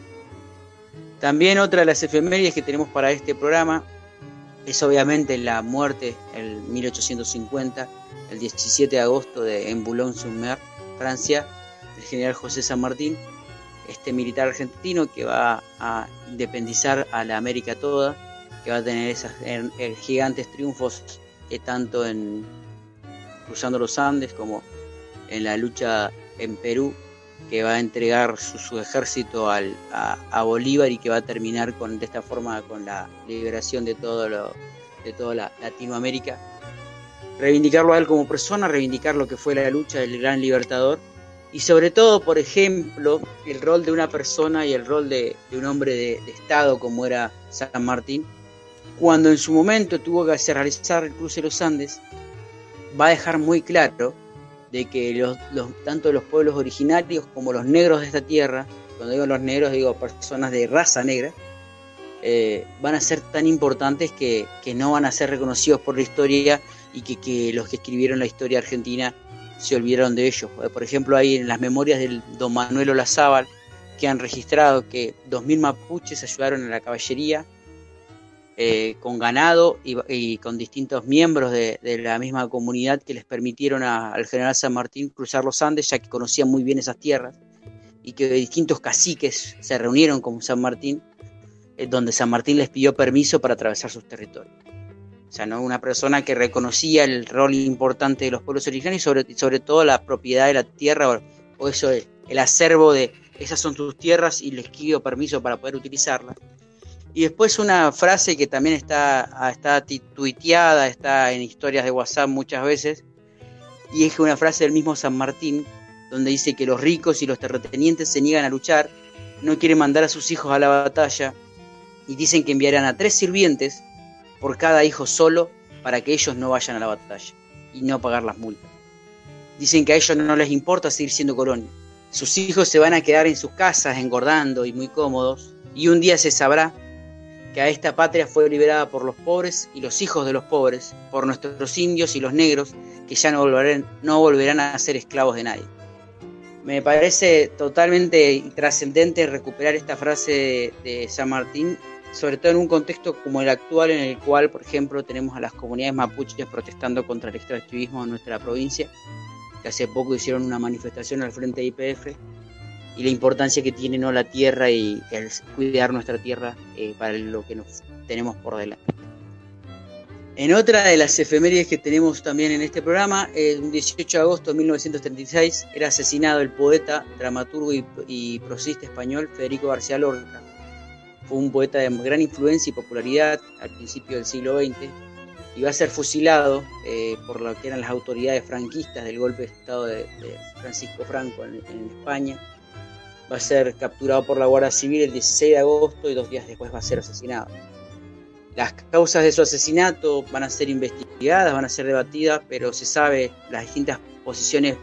También otra de las efemérides que tenemos para este programa es obviamente la muerte en 1850, el 17 de agosto de en Boulogne-sur-Mer, Francia, el general José San Martín, este militar argentino que va a independizar a la América toda, que va a tener esos gigantes triunfos eh, tanto en cruzando los Andes como en la lucha en Perú, que va a entregar su, ejército al, a, Bolívar y que va a terminar con, de esta forma con la liberación de todo lo, de toda la Latinoamérica. Reivindicarlo a él como persona, reivindicar lo que fue la lucha del gran libertador y sobre todo, por ejemplo, el rol de una persona y el rol de, un hombre de, Estado como era San Martín, cuando en su momento tuvo que realizar el cruce de los Andes, va a dejar muy claro de que tanto los pueblos originarios como los negros de esta tierra, cuando digo los negros digo personas de raza negra, eh, van a ser tan importantes que, no van a ser reconocidos por la historia y que, que los que escribieron la historia argentina se olvidaron de ellos. Eh, por ejemplo, hay en las memorias del don Manuel Olazábal que han registrado que 2.000 mapuches ayudaron a la caballería eh, con ganado y, con distintos miembros de, la misma comunidad que les permitieron al general San Martín cruzar los Andes, ya que conocían muy bien esas tierras, y que distintos caciques se reunieron con San Martín, eh, donde San Martín les pidió permiso para atravesar sus territorios. O sea, ¿no? una persona que reconocía el rol importante de los pueblos originarios y sobre, todo la propiedad de la tierra o, eso, el acervo de esas son tus tierras y les pido permiso para poder utilizarlas. Y después una frase que también está, está tuiteada, está en historias de WhatsApp muchas veces, y es una frase del mismo San Martín, donde dice que los ricos y los terratenientes se niegan a luchar, no quieren mandar a sus hijos a la batalla, y dicen que enviarán a tres sirvientes por cada hijo solo para que ellos no vayan a la batalla y no pagar las multas. Dicen que a ellos no les importa seguir siendo colonia. Sus hijos se van a quedar en sus casas engordando y muy cómodos y un día se sabrá que a esta patria fue liberada por los pobres y los hijos de los pobres, por nuestros indios y los negros, que ya no volverán, no volverán a ser esclavos de nadie. Me parece totalmente trascendente recuperar esta frase de San Martín sobre todo en un contexto como el actual en el cual, por ejemplo, tenemos a las comunidades mapuches protestando contra el extractivismo en nuestra provincia, que hace poco hicieron una manifestación al frente de IPF, y la importancia que tiene ¿no? la tierra y el cuidar nuestra tierra eh, para lo que nos tenemos por delante. En otra de las efemérides que tenemos también en este programa, el 18 de agosto de 1936 era asesinado el poeta, dramaturgo y, y prosista español Federico García Lorca fue un poeta de gran influencia y popularidad al principio del siglo XX va a ser fusilado eh, por lo que eran las autoridades franquistas del golpe de Estado de, de Francisco Franco en, en, España. Va a ser capturado por la Guardia Civil el 16 de agosto y dos días después va a ser asesinado. Las causas de su asesinato van a ser investigadas, van a ser debatidas, pero se sabe las distintas posiciones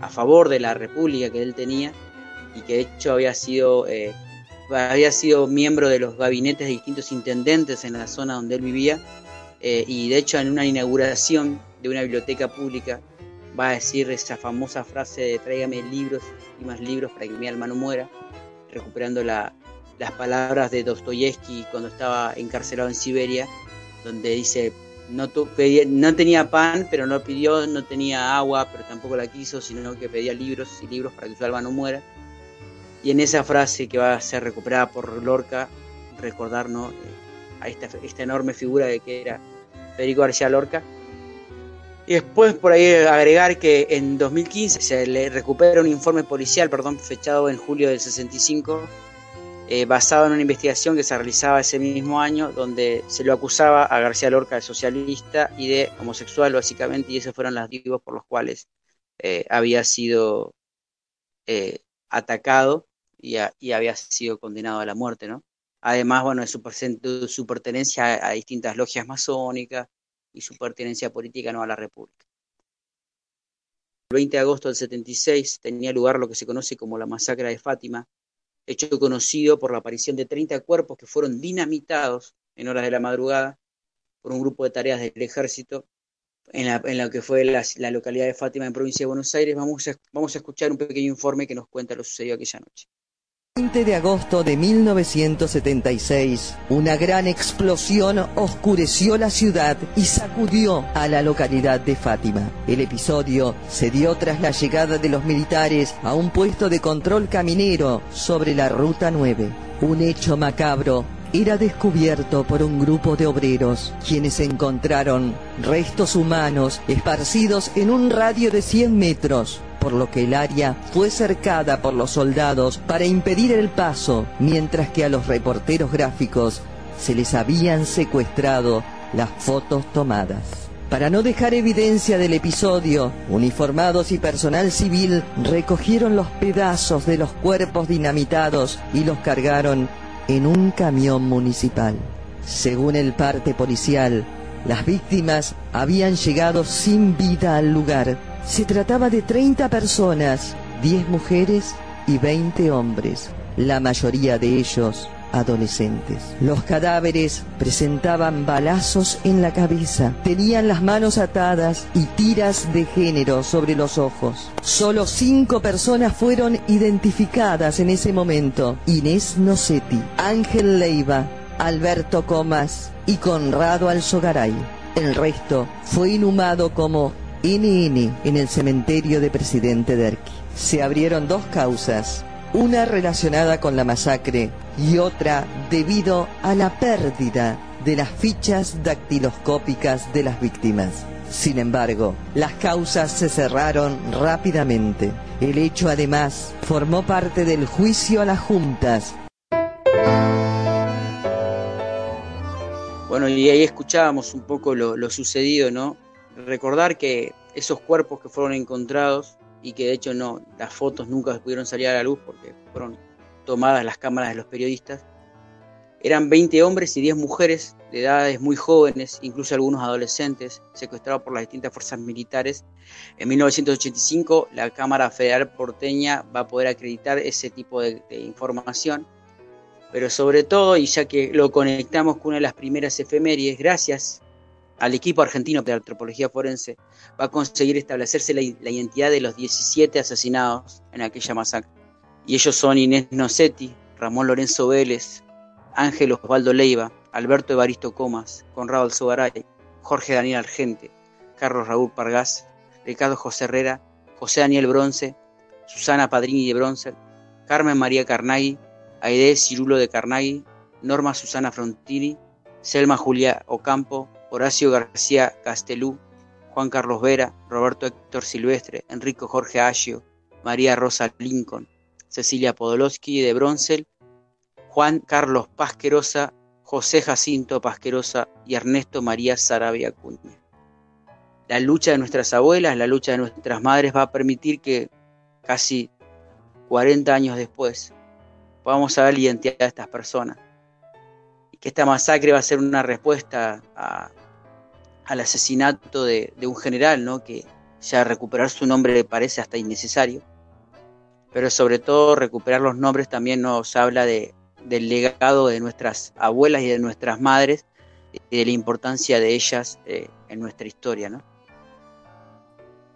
a favor de la República que él tenía y que de hecho había sido, eh, había sido miembro de los gabinetes de distintos intendentes en la zona donde él vivía eh, y de hecho en una inauguración de una biblioteca pública va a decir esa famosa frase de tráigame libros y más libros para que mi alma no muera, recuperando la, las palabras de Dostoyevsky cuando estaba encarcelado en Siberia, donde dice, no, pedía, no tenía pan, pero no pidió, no tenía agua, pero tampoco la quiso, sino que pedía libros y libros para que su alma no muera. Y en esa frase que va a ser recuperada por Lorca, recordarnos a esta, esta enorme figura de que era Federico García Lorca. Y después por ahí agregar que en 2015 se le recupera un informe policial, perdón, fechado en julio del 65, eh, basado en una investigación que se realizaba ese mismo año, donde se lo acusaba a García Lorca de socialista y de homosexual, básicamente, y esos fueron los motivos por los cuales eh, había sido eh, atacado y, y, había sido condenado a la muerte, ¿no? Además, bueno, de su, su pertenencia a, distintas logias masónicas y su pertenencia política no a la República. El 20 de agosto del 76 tenía lugar lo que se conoce como la masacre de Fátima, hecho conocido por la aparición de 30 cuerpos que fueron dinamitados en horas de la madrugada por un grupo de tareas del ejército en, la, en lo que fue la, la, localidad de Fátima en provincia de Buenos Aires. Vamos a, vamos a escuchar un pequeño informe que nos cuenta lo sucedido aquella noche. 20 de agosto de 1976, una gran explosión oscureció la ciudad y sacudió a la localidad de Fátima. El episodio se dio tras la llegada de los militares a un puesto de control caminero sobre la Ruta 9. Un hecho macabro era descubierto por un grupo de obreros, quienes encontraron restos humanos esparcidos en un radio de 100 metros por lo que el área fue cercada por los soldados para impedir el paso, mientras que a los reporteros gráficos se les habían secuestrado las fotos tomadas. Para no dejar evidencia del episodio, uniformados y personal civil recogieron los pedazos de los cuerpos dinamitados y los cargaron en un camión municipal. Según el parte policial, las víctimas habían llegado sin vida al lugar se trataba de 30 personas, 10 mujeres y 20 hombres, la mayoría de ellos adolescentes. Los cadáveres presentaban balazos en la cabeza, tenían las manos atadas y tiras de género sobre los ojos. Solo cinco personas fueron identificadas en ese momento. Inés Nocetti, Ángel Leiva, Alberto Comas y Conrado Alzogaray. El resto fue inhumado como NN en el cementerio de Presidente Derqui. Se abrieron dos causas, una relacionada con la masacre y otra debido a la pérdida de las fichas dactiloscópicas de las víctimas. Sin embargo, las causas se cerraron rápidamente. El hecho además formó parte del juicio a las juntas. Bueno, y ahí escuchábamos un poco lo, sucedido, ¿no? recordar que esos cuerpos que fueron encontrados y que de hecho no, las fotos nunca pudieron salir a la luz porque fueron tomadas las cámaras de los periodistas, eran 20 hombres y 10 mujeres de edades muy jóvenes, incluso algunos adolescentes, secuestrados por las distintas fuerzas militares. En 1985 la Cámara Federal porteña va a poder acreditar ese tipo de, de información, pero sobre todo, y ya que lo conectamos con una de las primeras efemérides, gracias al equipo argentino de antropología forense, va a conseguir establecerse la, identidad de los 17 asesinados en aquella masacre. Y ellos son Inés Nocetti, Ramón Lorenzo Vélez, Ángel Osvaldo Leiva, Alberto Evaristo Comas, Conrado Alzogaray, Jorge Daniel Argente, Carlos Raúl Pargás, Ricardo José Herrera, José Daniel Bronce, Susana Padrini de Bronce, Carmen María Carnaghi, Aide Cirulo de Carnaghi, Norma Susana Frontini, Selma Julia Ocampo, Horacio García Castelú, Juan Carlos Vera, Roberto Héctor Silvestre, Enrico Jorge Agio, María Rosa Lincoln, Cecilia Podolowski de Broncel, Juan Carlos Pasquerosa, José Jacinto Pasquerosa y Ernesto María Sarabia Acuña. La lucha de nuestras abuelas, la lucha de nuestras madres va a permitir que casi 40 años después podamos saber la identidad de estas personas. Y que esta masacre va a ser una respuesta al asesinato de, un general, ¿no? que ya recuperar su nombre parece hasta innecesario. Pero sobre todo recuperar los nombres también nos habla de, del legado de nuestras abuelas y de nuestras madres y de la importancia de ellas eh, en nuestra historia. ¿no?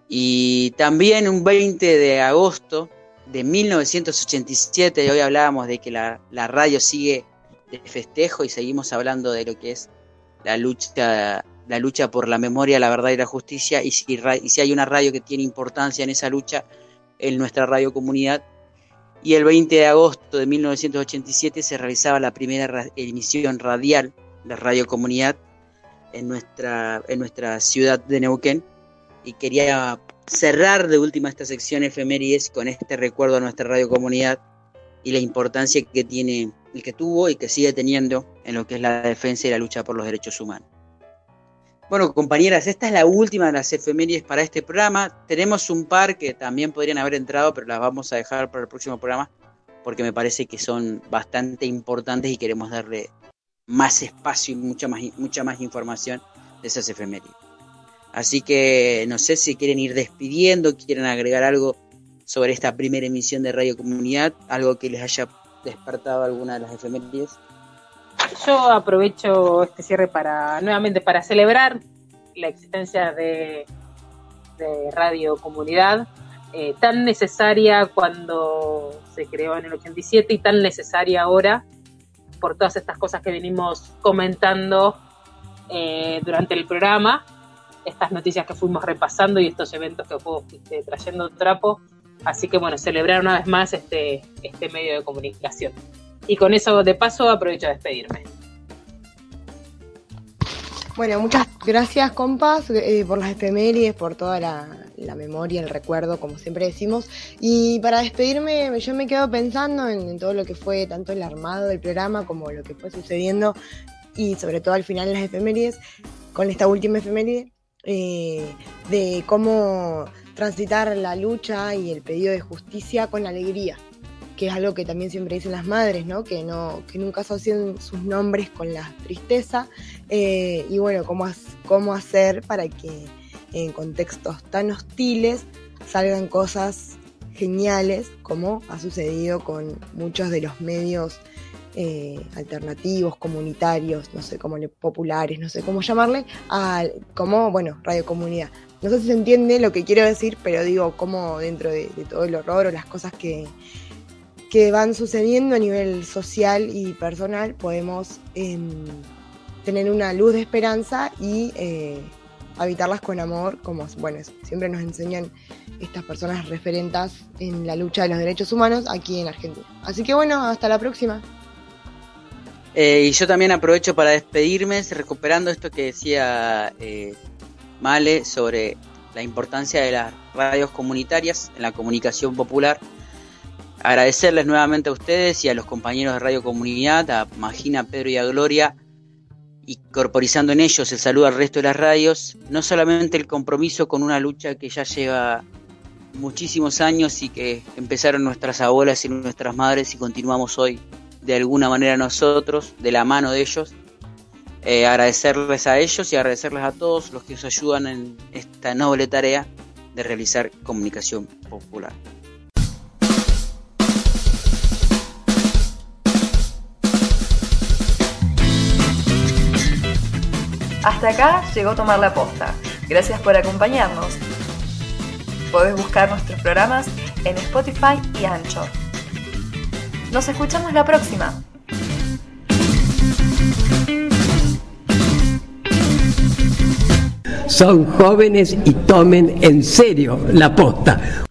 Y también un 20 de agosto de 1987, y hoy hablábamos de que la, la, radio sigue de festejo y seguimos hablando de lo que es la lucha, la lucha por la memoria, la verdad y la justicia, y si, hay una radio que tiene importancia en esa lucha, en nuestra radio comunidad. Y el 20 de agosto de 1987 se realizaba la primera emisión radial de Radio Comunidad en nuestra, en nuestra ciudad de Neuquén. Y quería cerrar de última esta sección efemérides con este recuerdo a nuestra radio comunidad y la importancia que tiene y que tuvo y que sigue teniendo en lo que es la defensa y la lucha por los derechos humanos. Bueno, compañeras, esta es la última de las efemérides para este programa. Tenemos un par que también podrían haber entrado, pero las vamos a dejar para el próximo programa porque me parece que son bastante importantes y queremos darle más espacio y mucha más, mucha más información de esas efemérides. Así que no sé si quieren ir despidiendo, quieren agregar algo sobre esta primera emisión de Radio Comunidad, algo que les haya despertado alguna de las efemérides. Yo aprovecho este cierre para nuevamente para celebrar la existencia de, Radio Comunidad, eh, tan necesaria cuando se creó en el 87 y tan necesaria ahora por todas estas cosas que venimos comentando eh, durante el programa estas noticias que fuimos repasando y estos eventos que fuimos este, trayendo trapo. Así que bueno, celebrar una vez más este, este medio de comunicación. Y con eso de paso aprovecho a despedirme. Bueno, muchas gracias compas eh, por las efemérides, por toda la, la, memoria, el recuerdo, como siempre decimos. Y para despedirme, yo me quedo pensando en, todo lo que fue tanto el armado del programa como lo que fue sucediendo y sobre todo al final las efemérides, con esta última efeméride, eh, de cómo transitar la lucha y el pedido de justicia con alegría, que es algo que también siempre dicen las madres, ¿no? Que, no, que nunca asocian sus nombres con la tristeza, eh, y bueno, cómo, cómo hacer para que en contextos tan hostiles salgan cosas geniales, como ha sucedido con muchos de los medios eh, alternativos, comunitarios, no sé cómo populares, no sé cómo llamarle, a, como, bueno, radio comunidad. No sé si se entiende lo que quiero decir, pero digo, cómo dentro de, de todo el horror o las cosas que, que van sucediendo a nivel social y personal, podemos eh, tener una luz de esperanza y eh, habitarlas con amor, como bueno, siempre nos enseñan estas personas referentas en la lucha de los derechos humanos aquí en Argentina. Así que bueno, hasta la próxima. Eh, y yo también aprovecho para despedirme, recuperando esto que decía eh, Male sobre la importancia de las radios comunitarias en la comunicación popular. Agradecerles nuevamente a ustedes y a los compañeros de Radio Comunidad, a Magina, Pedro y a Gloria, y corporizando en ellos el saludo al resto de las radios, no solamente el compromiso con una lucha que ya lleva muchísimos años y que empezaron nuestras abuelas y nuestras madres y continuamos hoy de alguna manera nosotros, de la mano de ellos. Eh, agradecerles a ellos y agradecerles a todos los que nos ayudan en esta noble tarea de realizar comunicación popular. Hasta acá llegó Tomar la Posta. Gracias por acompañarnos. Podés buscar nuestros programas en Spotify y Ancho. Nos escuchamos la próxima. Son jóvenes y tomen en serio la posta.